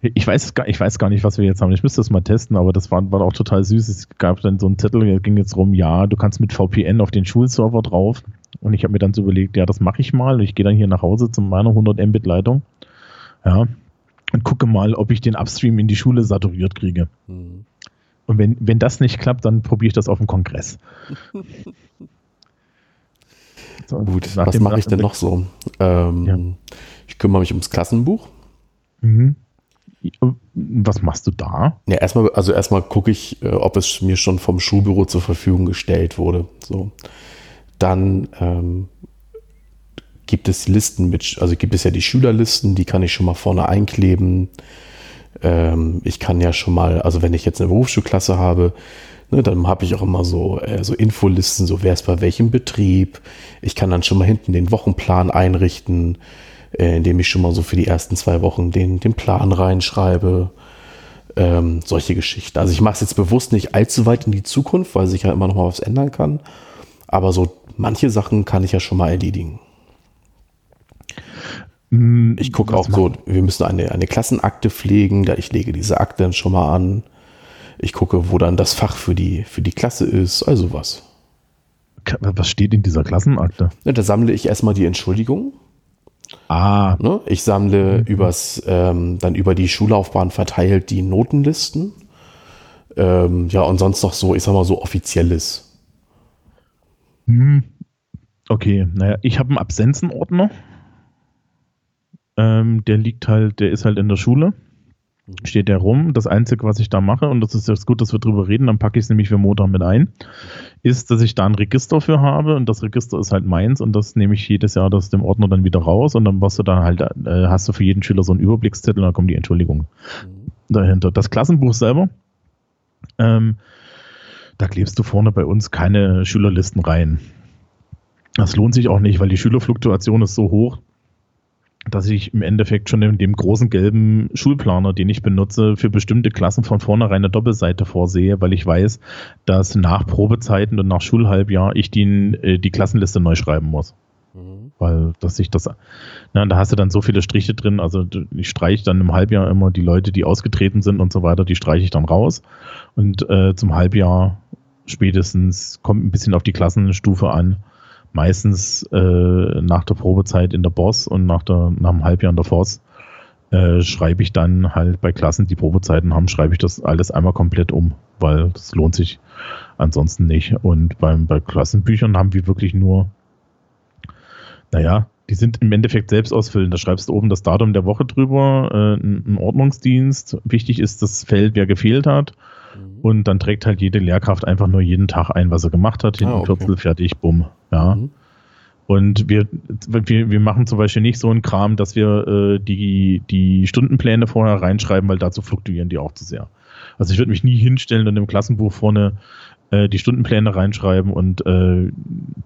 ich weiß, gar, ich weiß gar nicht, was wir jetzt haben. Ich müsste das mal testen, aber das war, war auch total süß. Es gab dann so einen Zettel, der ging jetzt rum, ja, du kannst mit VPN auf den Schulserver drauf. Und ich habe mir dann so überlegt, ja, das mache ich mal. Ich gehe dann hier nach Hause zu meiner 100 Mbit Leitung. Ja. Und gucke mal, ob ich den Upstream in die Schule saturiert kriege. Mhm. Und wenn, wenn das nicht klappt, dann probiere ich das auf dem Kongress. so, Gut, was mache ich denn noch so? Ähm, ja. Ich kümmere mich ums Klassenbuch. Mhm. Was machst du da? Ja, erstmal, also erstmal gucke ich, äh, ob es mir schon vom Schulbüro zur Verfügung gestellt wurde. So. Dann ähm, gibt es Listen mit, also gibt es ja die Schülerlisten, die kann ich schon mal vorne einkleben. Ähm, ich kann ja schon mal, also wenn ich jetzt eine Berufsschulklasse habe, ne, dann habe ich auch immer so, äh, so Infolisten, so wer ist bei welchem Betrieb. Ich kann dann schon mal hinten den Wochenplan einrichten äh, indem ich schon mal so für die ersten zwei Wochen den, den Plan reinschreibe. Ähm, solche Geschichten. Also ich mache es jetzt bewusst nicht allzu weit in die Zukunft, weil sich ja immer noch mal was ändern kann. Aber so manche Sachen kann ich ja schon mal erledigen. Hm, ich gucke auch so, wir müssen eine, eine Klassenakte pflegen, da ich lege diese Akte dann schon mal an. Ich gucke, wo dann das Fach für die, für die Klasse ist, also was. Was steht in dieser Klassenakte? Ja, da sammle ich erstmal die Entschuldigung. Ah. Ne? Ich sammle mhm. übers, ähm, dann über die Schullaufbahn verteilt die Notenlisten. Ähm, ja, und sonst noch so, ich sag mal so offizielles. Hm. Okay, naja, ich habe einen Absenzenordner. Ähm, der liegt halt, der ist halt in der Schule steht der rum. Das Einzige, was ich da mache, und das ist jetzt gut, dass wir drüber reden, dann packe ich es nämlich für Montag mit ein, ist, dass ich da ein Register für habe und das Register ist halt meins und das nehme ich jedes Jahr aus dem Ordner dann wieder raus und dann hast du da halt, äh, hast du für jeden Schüler so einen Überblickszettel und dann kommen die Entschuldigungen mhm. dahinter. Das Klassenbuch selber, ähm, da klebst du vorne bei uns keine Schülerlisten rein. Das lohnt sich auch nicht, weil die Schülerfluktuation ist so hoch, dass ich im Endeffekt schon in dem großen gelben Schulplaner, den ich benutze, für bestimmte Klassen von vornherein eine Doppelseite vorsehe, weil ich weiß, dass nach Probezeiten und nach Schulhalbjahr ich die, äh, die Klassenliste neu schreiben muss. Mhm. Weil, dass sich das, na, da hast du dann so viele Striche drin, also ich streiche dann im Halbjahr immer die Leute, die ausgetreten sind und so weiter, die streiche ich dann raus und äh, zum Halbjahr spätestens kommt ein bisschen auf die Klassenstufe an, meistens äh, nach der Probezeit in der Boss und nach, der, nach einem Halbjahr in der Force äh, schreibe ich dann halt bei Klassen, die Probezeiten haben, schreibe ich das alles einmal komplett um, weil das lohnt sich ansonsten nicht. Und beim, bei Klassenbüchern haben wir wirklich nur, naja, die sind im Endeffekt selbst ausfüllen. Da schreibst du oben das Datum der Woche drüber, äh, ein Ordnungsdienst. Wichtig ist das Feld, wer gefehlt hat. Mhm. Und dann trägt halt jede Lehrkraft einfach nur jeden Tag ein, was er gemacht hat, hinten ah, okay. Kürzel, fertig, bumm. Ja. Mhm. Und wir, wir, wir machen zum Beispiel nicht so einen Kram, dass wir äh, die, die Stundenpläne vorher reinschreiben, weil dazu fluktuieren die auch zu sehr. Also ich würde mich nie hinstellen und im Klassenbuch vorne äh, die Stundenpläne reinschreiben und äh,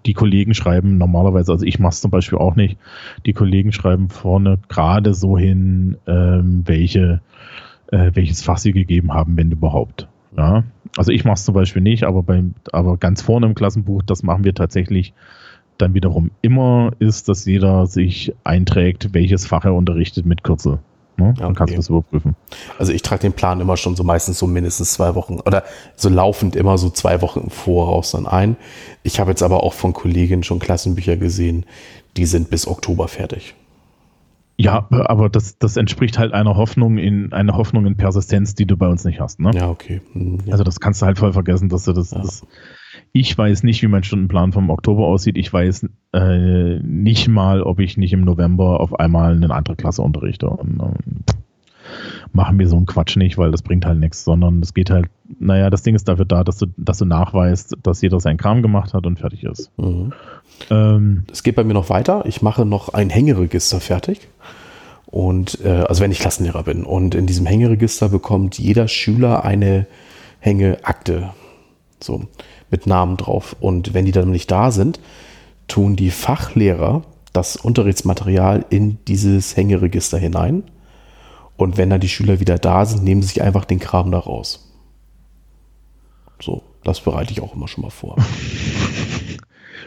die Kollegen schreiben normalerweise, also ich mache es zum Beispiel auch nicht, die Kollegen schreiben vorne gerade so hin, ähm, welche, äh, welches Fach sie gegeben haben, wenn überhaupt. Ja, also ich mache es zum Beispiel nicht, aber, beim, aber ganz vorne im Klassenbuch, das machen wir tatsächlich dann wiederum immer, ist, dass jeder sich einträgt, welches Fach er unterrichtet mit Kürzel. Ne? Dann okay. kannst du das überprüfen. Also ich trage den Plan immer schon so meistens so mindestens zwei Wochen oder so laufend immer so zwei Wochen im Voraus dann ein. Ich habe jetzt aber auch von Kolleginnen schon Klassenbücher gesehen, die sind bis Oktober fertig. Ja, aber das, das entspricht halt einer Hoffnung in einer Hoffnung in Persistenz, die du bei uns nicht hast. Ne? Ja, okay. Hm, ja. Also das kannst du halt voll vergessen, dass du das, ja. das. Ich weiß nicht, wie mein Stundenplan vom Oktober aussieht. Ich weiß äh, nicht mal, ob ich nicht im November auf einmal eine andere Klasse unterrichte. Und, ähm, machen wir so einen Quatsch nicht, weil das bringt halt nichts, sondern es geht halt, naja, das Ding ist dafür da, dass du, dass du nachweist, dass jeder seinen Kram gemacht hat und fertig ist. Mhm. Ähm, es geht bei mir noch weiter. Ich mache noch ein Hängeregister fertig. Und äh, also wenn ich Klassenlehrer bin. Und in diesem Hängeregister bekommt jeder Schüler eine Hängeakte. So, mit Namen drauf. Und wenn die dann nicht da sind, tun die Fachlehrer das Unterrichtsmaterial in dieses Hängeregister hinein. Und wenn dann die Schüler wieder da sind, nehmen sie sich einfach den Kram da raus. So, das bereite ich auch immer schon mal vor.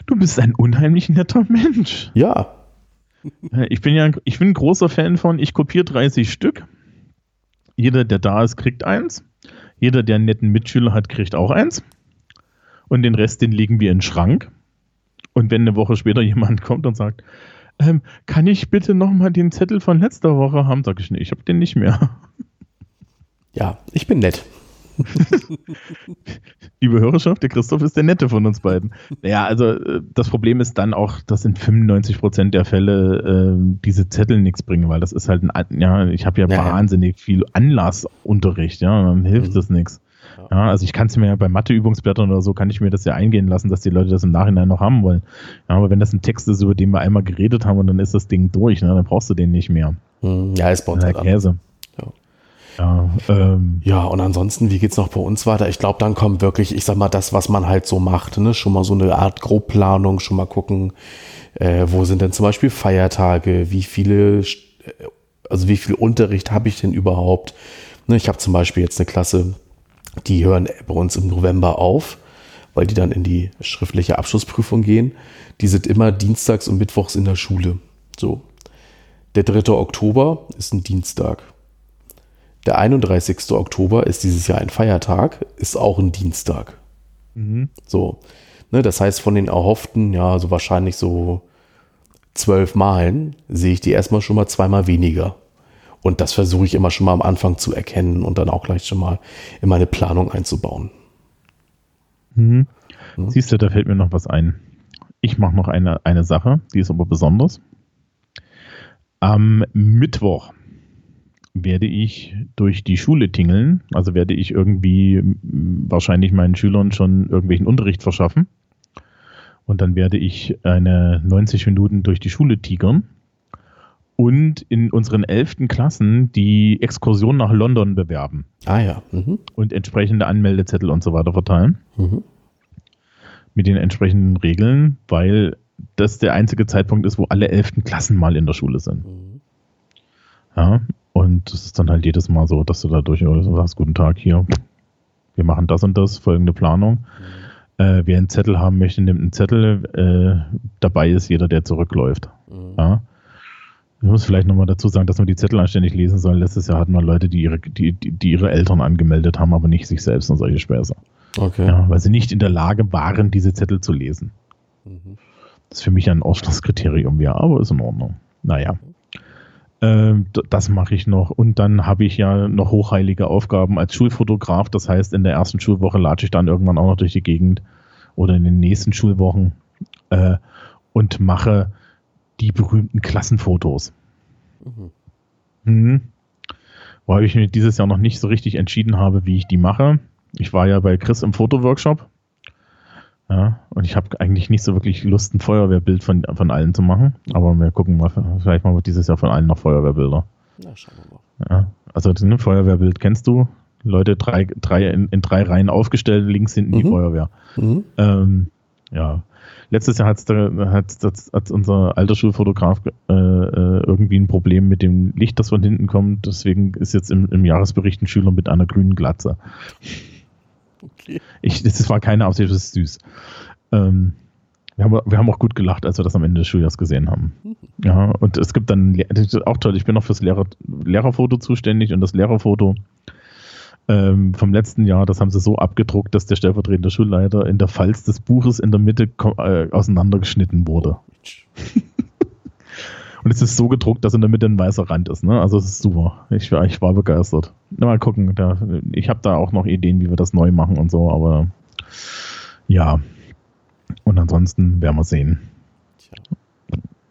Du bist ein unheimlich netter Mensch. Ja, ich bin ja ich bin ein großer Fan von, ich kopiere 30 Stück. Jeder, der da ist, kriegt eins. Jeder, der einen netten Mitschüler hat, kriegt auch eins. Und den Rest, den legen wir in den Schrank. Und wenn eine Woche später jemand kommt und sagt, ähm, kann ich bitte nochmal den Zettel von letzter Woche haben, sage ich, nee, ich habe den nicht mehr. Ja, ich bin nett. Liebe Hörerschaft, der Christoph ist der Nette von uns beiden. Naja, also äh, das Problem ist dann auch, dass in 95 Prozent der Fälle äh, diese Zettel nichts bringen, weil das ist halt ein, ja, ich habe ja, ja, wahnsinnig viel Anlassunterricht, ja, dann hilft mhm. das nichts. Ja, also ich kann es mir ja bei Matheübungsblättern oder so, kann ich mir das ja eingehen lassen, dass die Leute das im Nachhinein noch haben wollen. Ja, aber wenn das ein Text ist, über den wir einmal geredet haben und dann ist das Ding durch, ne, dann brauchst du den nicht mehr. Mhm. Ja, es baut halt Käse. An. Ja, ähm, ja, und ansonsten, wie geht's noch bei uns weiter? Ich glaube, dann kommt wirklich, ich sag mal, das, was man halt so macht, ne? Schon mal so eine Art Grobplanung, schon mal gucken, äh, wo sind denn zum Beispiel Feiertage, wie viele, äh, also wie viel Unterricht habe ich denn überhaupt? Ne, ich habe zum Beispiel jetzt eine Klasse, die hören bei uns im November auf, weil die dann in die schriftliche Abschlussprüfung gehen. Die sind immer dienstags und mittwochs in der Schule. So. Der 3. Oktober ist ein Dienstag. Der 31. Oktober ist dieses Jahr ein Feiertag, ist auch ein Dienstag. Mhm. So. Ne, das heißt, von den erhofften, ja, so wahrscheinlich so zwölf Malen, sehe ich die erstmal schon mal zweimal weniger. Und das versuche ich immer schon mal am Anfang zu erkennen und dann auch gleich schon mal in meine Planung einzubauen. Mhm. Mhm. Siehst du, da fällt mir noch was ein. Ich mache noch eine, eine Sache, die ist aber besonders. Am Mittwoch werde ich durch die Schule tingeln. Also werde ich irgendwie wahrscheinlich meinen Schülern schon irgendwelchen Unterricht verschaffen. Und dann werde ich eine 90 Minuten durch die Schule tigern und in unseren elften Klassen die Exkursion nach London bewerben. Ah ja. Mhm. Und entsprechende Anmeldezettel und so weiter verteilen. Mhm. Mit den entsprechenden Regeln, weil das der einzige Zeitpunkt ist, wo alle elften Klassen mal in der Schule sind. Mhm. Ja, und das ist dann halt jedes Mal so, dass du da durch sagst, guten Tag hier, wir machen das und das, folgende Planung. Mhm. Äh, wer einen Zettel haben möchte, nimmt einen Zettel. Äh, dabei ist jeder, der zurückläuft. Mhm. Ja. Ich muss vielleicht nochmal dazu sagen, dass man die Zettel anständig lesen soll. Letztes Jahr hatten wir Leute, die ihre, die, die, ihre Eltern angemeldet haben, aber nicht sich selbst und solche Späße. Okay. Ja, weil sie nicht in der Lage waren, diese Zettel zu lesen. Mhm. Das ist für mich ein Ausschlusskriterium, ja, aber ist in Ordnung. Naja. Ähm, das mache ich noch. Und dann habe ich ja noch hochheilige Aufgaben als Schulfotograf. Das heißt, in der ersten Schulwoche latsche ich dann irgendwann auch noch durch die Gegend oder in den nächsten Schulwochen äh, und mache die berühmten Klassenfotos. Mhm. Mhm. Wobei ich mir dieses Jahr noch nicht so richtig entschieden habe, wie ich die mache. Ich war ja bei Chris im Fotoworkshop. Ja, und ich habe eigentlich nicht so wirklich Lust, ein Feuerwehrbild von, von allen zu machen. Aber wir gucken mal, vielleicht machen wir dieses Jahr von allen noch Feuerwehrbilder. Na, schauen wir mal. Ja, also ein Feuerwehrbild kennst du. Leute drei, drei in, in drei Reihen aufgestellt, links hinten mhm. die Feuerwehr. Mhm. Ähm, ja. Letztes Jahr hat's da, hat, hat unser alter Schulfotograf äh, äh, irgendwie ein Problem mit dem Licht, das von hinten kommt. Deswegen ist jetzt im, im Jahresbericht ein Schüler mit einer grünen Glatze. Okay. Ich, das war keine Absicht, das ist süß. Ähm, wir haben, wir haben auch gut gelacht, als wir das am Ende des Schuljahres gesehen haben. Ja, und es gibt dann, auch toll, ich bin noch fürs Lehrer, Lehrerfoto zuständig und das Lehrerfoto ähm, vom letzten Jahr, das haben sie so abgedruckt, dass der stellvertretende Schulleiter in der Falz des Buches in der Mitte äh, auseinandergeschnitten wurde. Und es ist so gedruckt, dass in der Mitte ein weißer Rand ist. Ne? Also es ist super. Ich, ich war begeistert. Mal gucken. Da, ich habe da auch noch Ideen, wie wir das neu machen und so, aber ja. Und ansonsten werden wir sehen.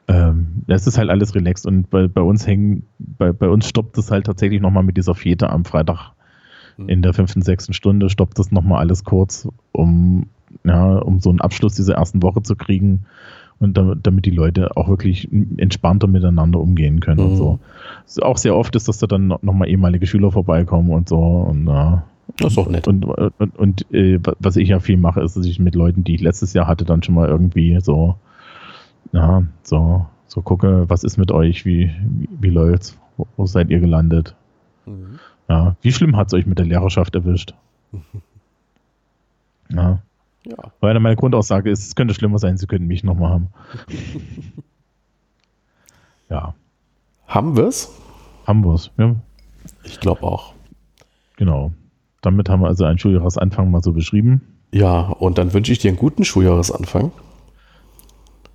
Ähm, es ist halt alles relaxed und bei, bei uns hängen, bei, bei uns stoppt es halt tatsächlich nochmal mit dieser Fete am Freitag hm. in der fünften, sechsten Stunde, stoppt das nochmal alles kurz, um, ja, um so einen Abschluss dieser ersten Woche zu kriegen und damit, damit die Leute auch wirklich entspannter miteinander umgehen können mhm. und so. Auch sehr oft ist, dass da dann nochmal ehemalige Schüler vorbeikommen und so und ja. Das ist auch nett. Und, und, und äh, was ich ja viel mache, ist, dass ich mit Leuten, die ich letztes Jahr hatte, dann schon mal irgendwie so, ja, so, so gucke, was ist mit euch, wie, wie, wie läuft's, wo, wo seid ihr gelandet? Mhm. Ja, wie schlimm hat es euch mit der Lehrerschaft erwischt? ja. Ja. Weil meine Grundaussage ist, es könnte schlimmer sein, sie könnten mich nochmal haben. ja. Haben wir es? Haben wir es, ja. Ich glaube auch. Genau. Damit haben wir also einen Schuljahresanfang mal so beschrieben. Ja, und dann wünsche ich dir einen guten Schuljahresanfang.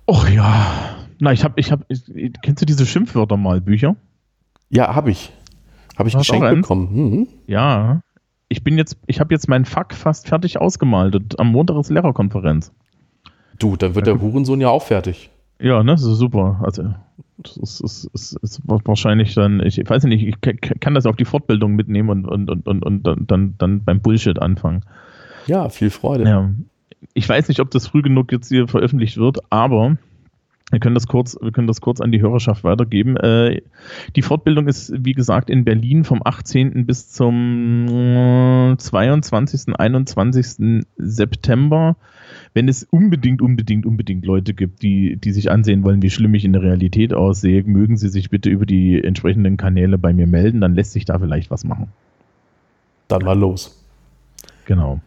Och ja. Na, ich habe, ich habe, kennst du diese Schimpfwörter mal, Bücher? Ja, habe ich. Habe ich geschenkt bekommen. Mhm. Ja, ich bin jetzt, ich habe jetzt meinen Fuck fast fertig ausgemalt und am Montag ist Lehrerkonferenz. Du, dann wird der Hurensohn ja auch fertig. Ja, ne, das ist super. Also, das ist, ist, ist, ist wahrscheinlich dann, ich weiß nicht, ich kann das auf die Fortbildung mitnehmen und, und, und, und, und dann, dann beim Bullshit anfangen. Ja, viel Freude. Ja. Ich weiß nicht, ob das früh genug jetzt hier veröffentlicht wird, aber wir können das kurz, wir können das kurz an die Hörerschaft weitergeben. Äh, die Fortbildung ist, wie gesagt, in Berlin vom 18. bis zum 22., 21. September. Wenn es unbedingt, unbedingt, unbedingt Leute gibt, die, die sich ansehen wollen, wie schlimm ich in der Realität aussehe, mögen sie sich bitte über die entsprechenden Kanäle bei mir melden, dann lässt sich da vielleicht was machen. Dann mal los. Genau.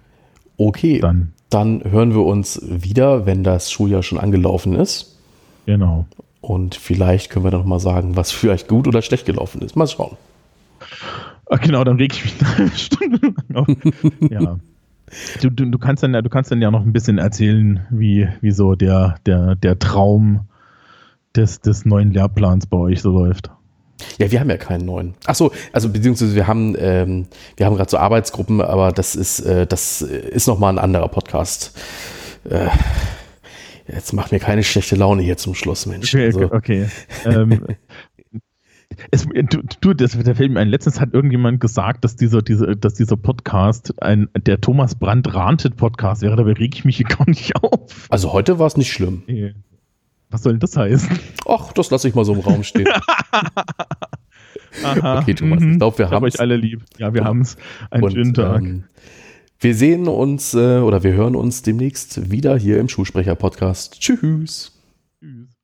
Okay, dann, dann hören wir uns wieder, wenn das Schuljahr schon angelaufen ist. Genau. Und vielleicht können wir dann nochmal sagen, was vielleicht gut oder schlecht gelaufen ist. Mal schauen. Ach, genau, dann reg ich mich eine Stunde lang auf. ja. Du, du, du, kannst dann, du kannst dann ja noch ein bisschen erzählen, wie, wie so der, der, der Traum des, des neuen Lehrplans bei euch so läuft. Ja, wir haben ja keinen neuen. Achso, also beziehungsweise wir haben, ähm, wir haben gerade so Arbeitsgruppen, aber das ist, äh, das ist nochmal ein anderer Podcast. Äh, Jetzt macht mir keine schlechte Laune hier zum Schluss, Mensch. Okay, also. okay. ähm, es, du, du, das, der Film, ein letztens hat irgendjemand gesagt, dass dieser, dieser, dass dieser Podcast ein, der Thomas Brandt rantet Podcast wäre, dabei reg ich mich hier gar nicht auf. Also heute war es nicht schlimm. Was soll denn das heißen? Ach, das lasse ich mal so im Raum stehen. Aha, okay, Thomas, ich glaube, wir haben euch alle lieb. Ja, wir haben es. Einen schönen Tag. Ähm, wir sehen uns äh, oder wir hören uns demnächst wieder hier im Schulsprecher-Podcast. Tschüss. Tschüss.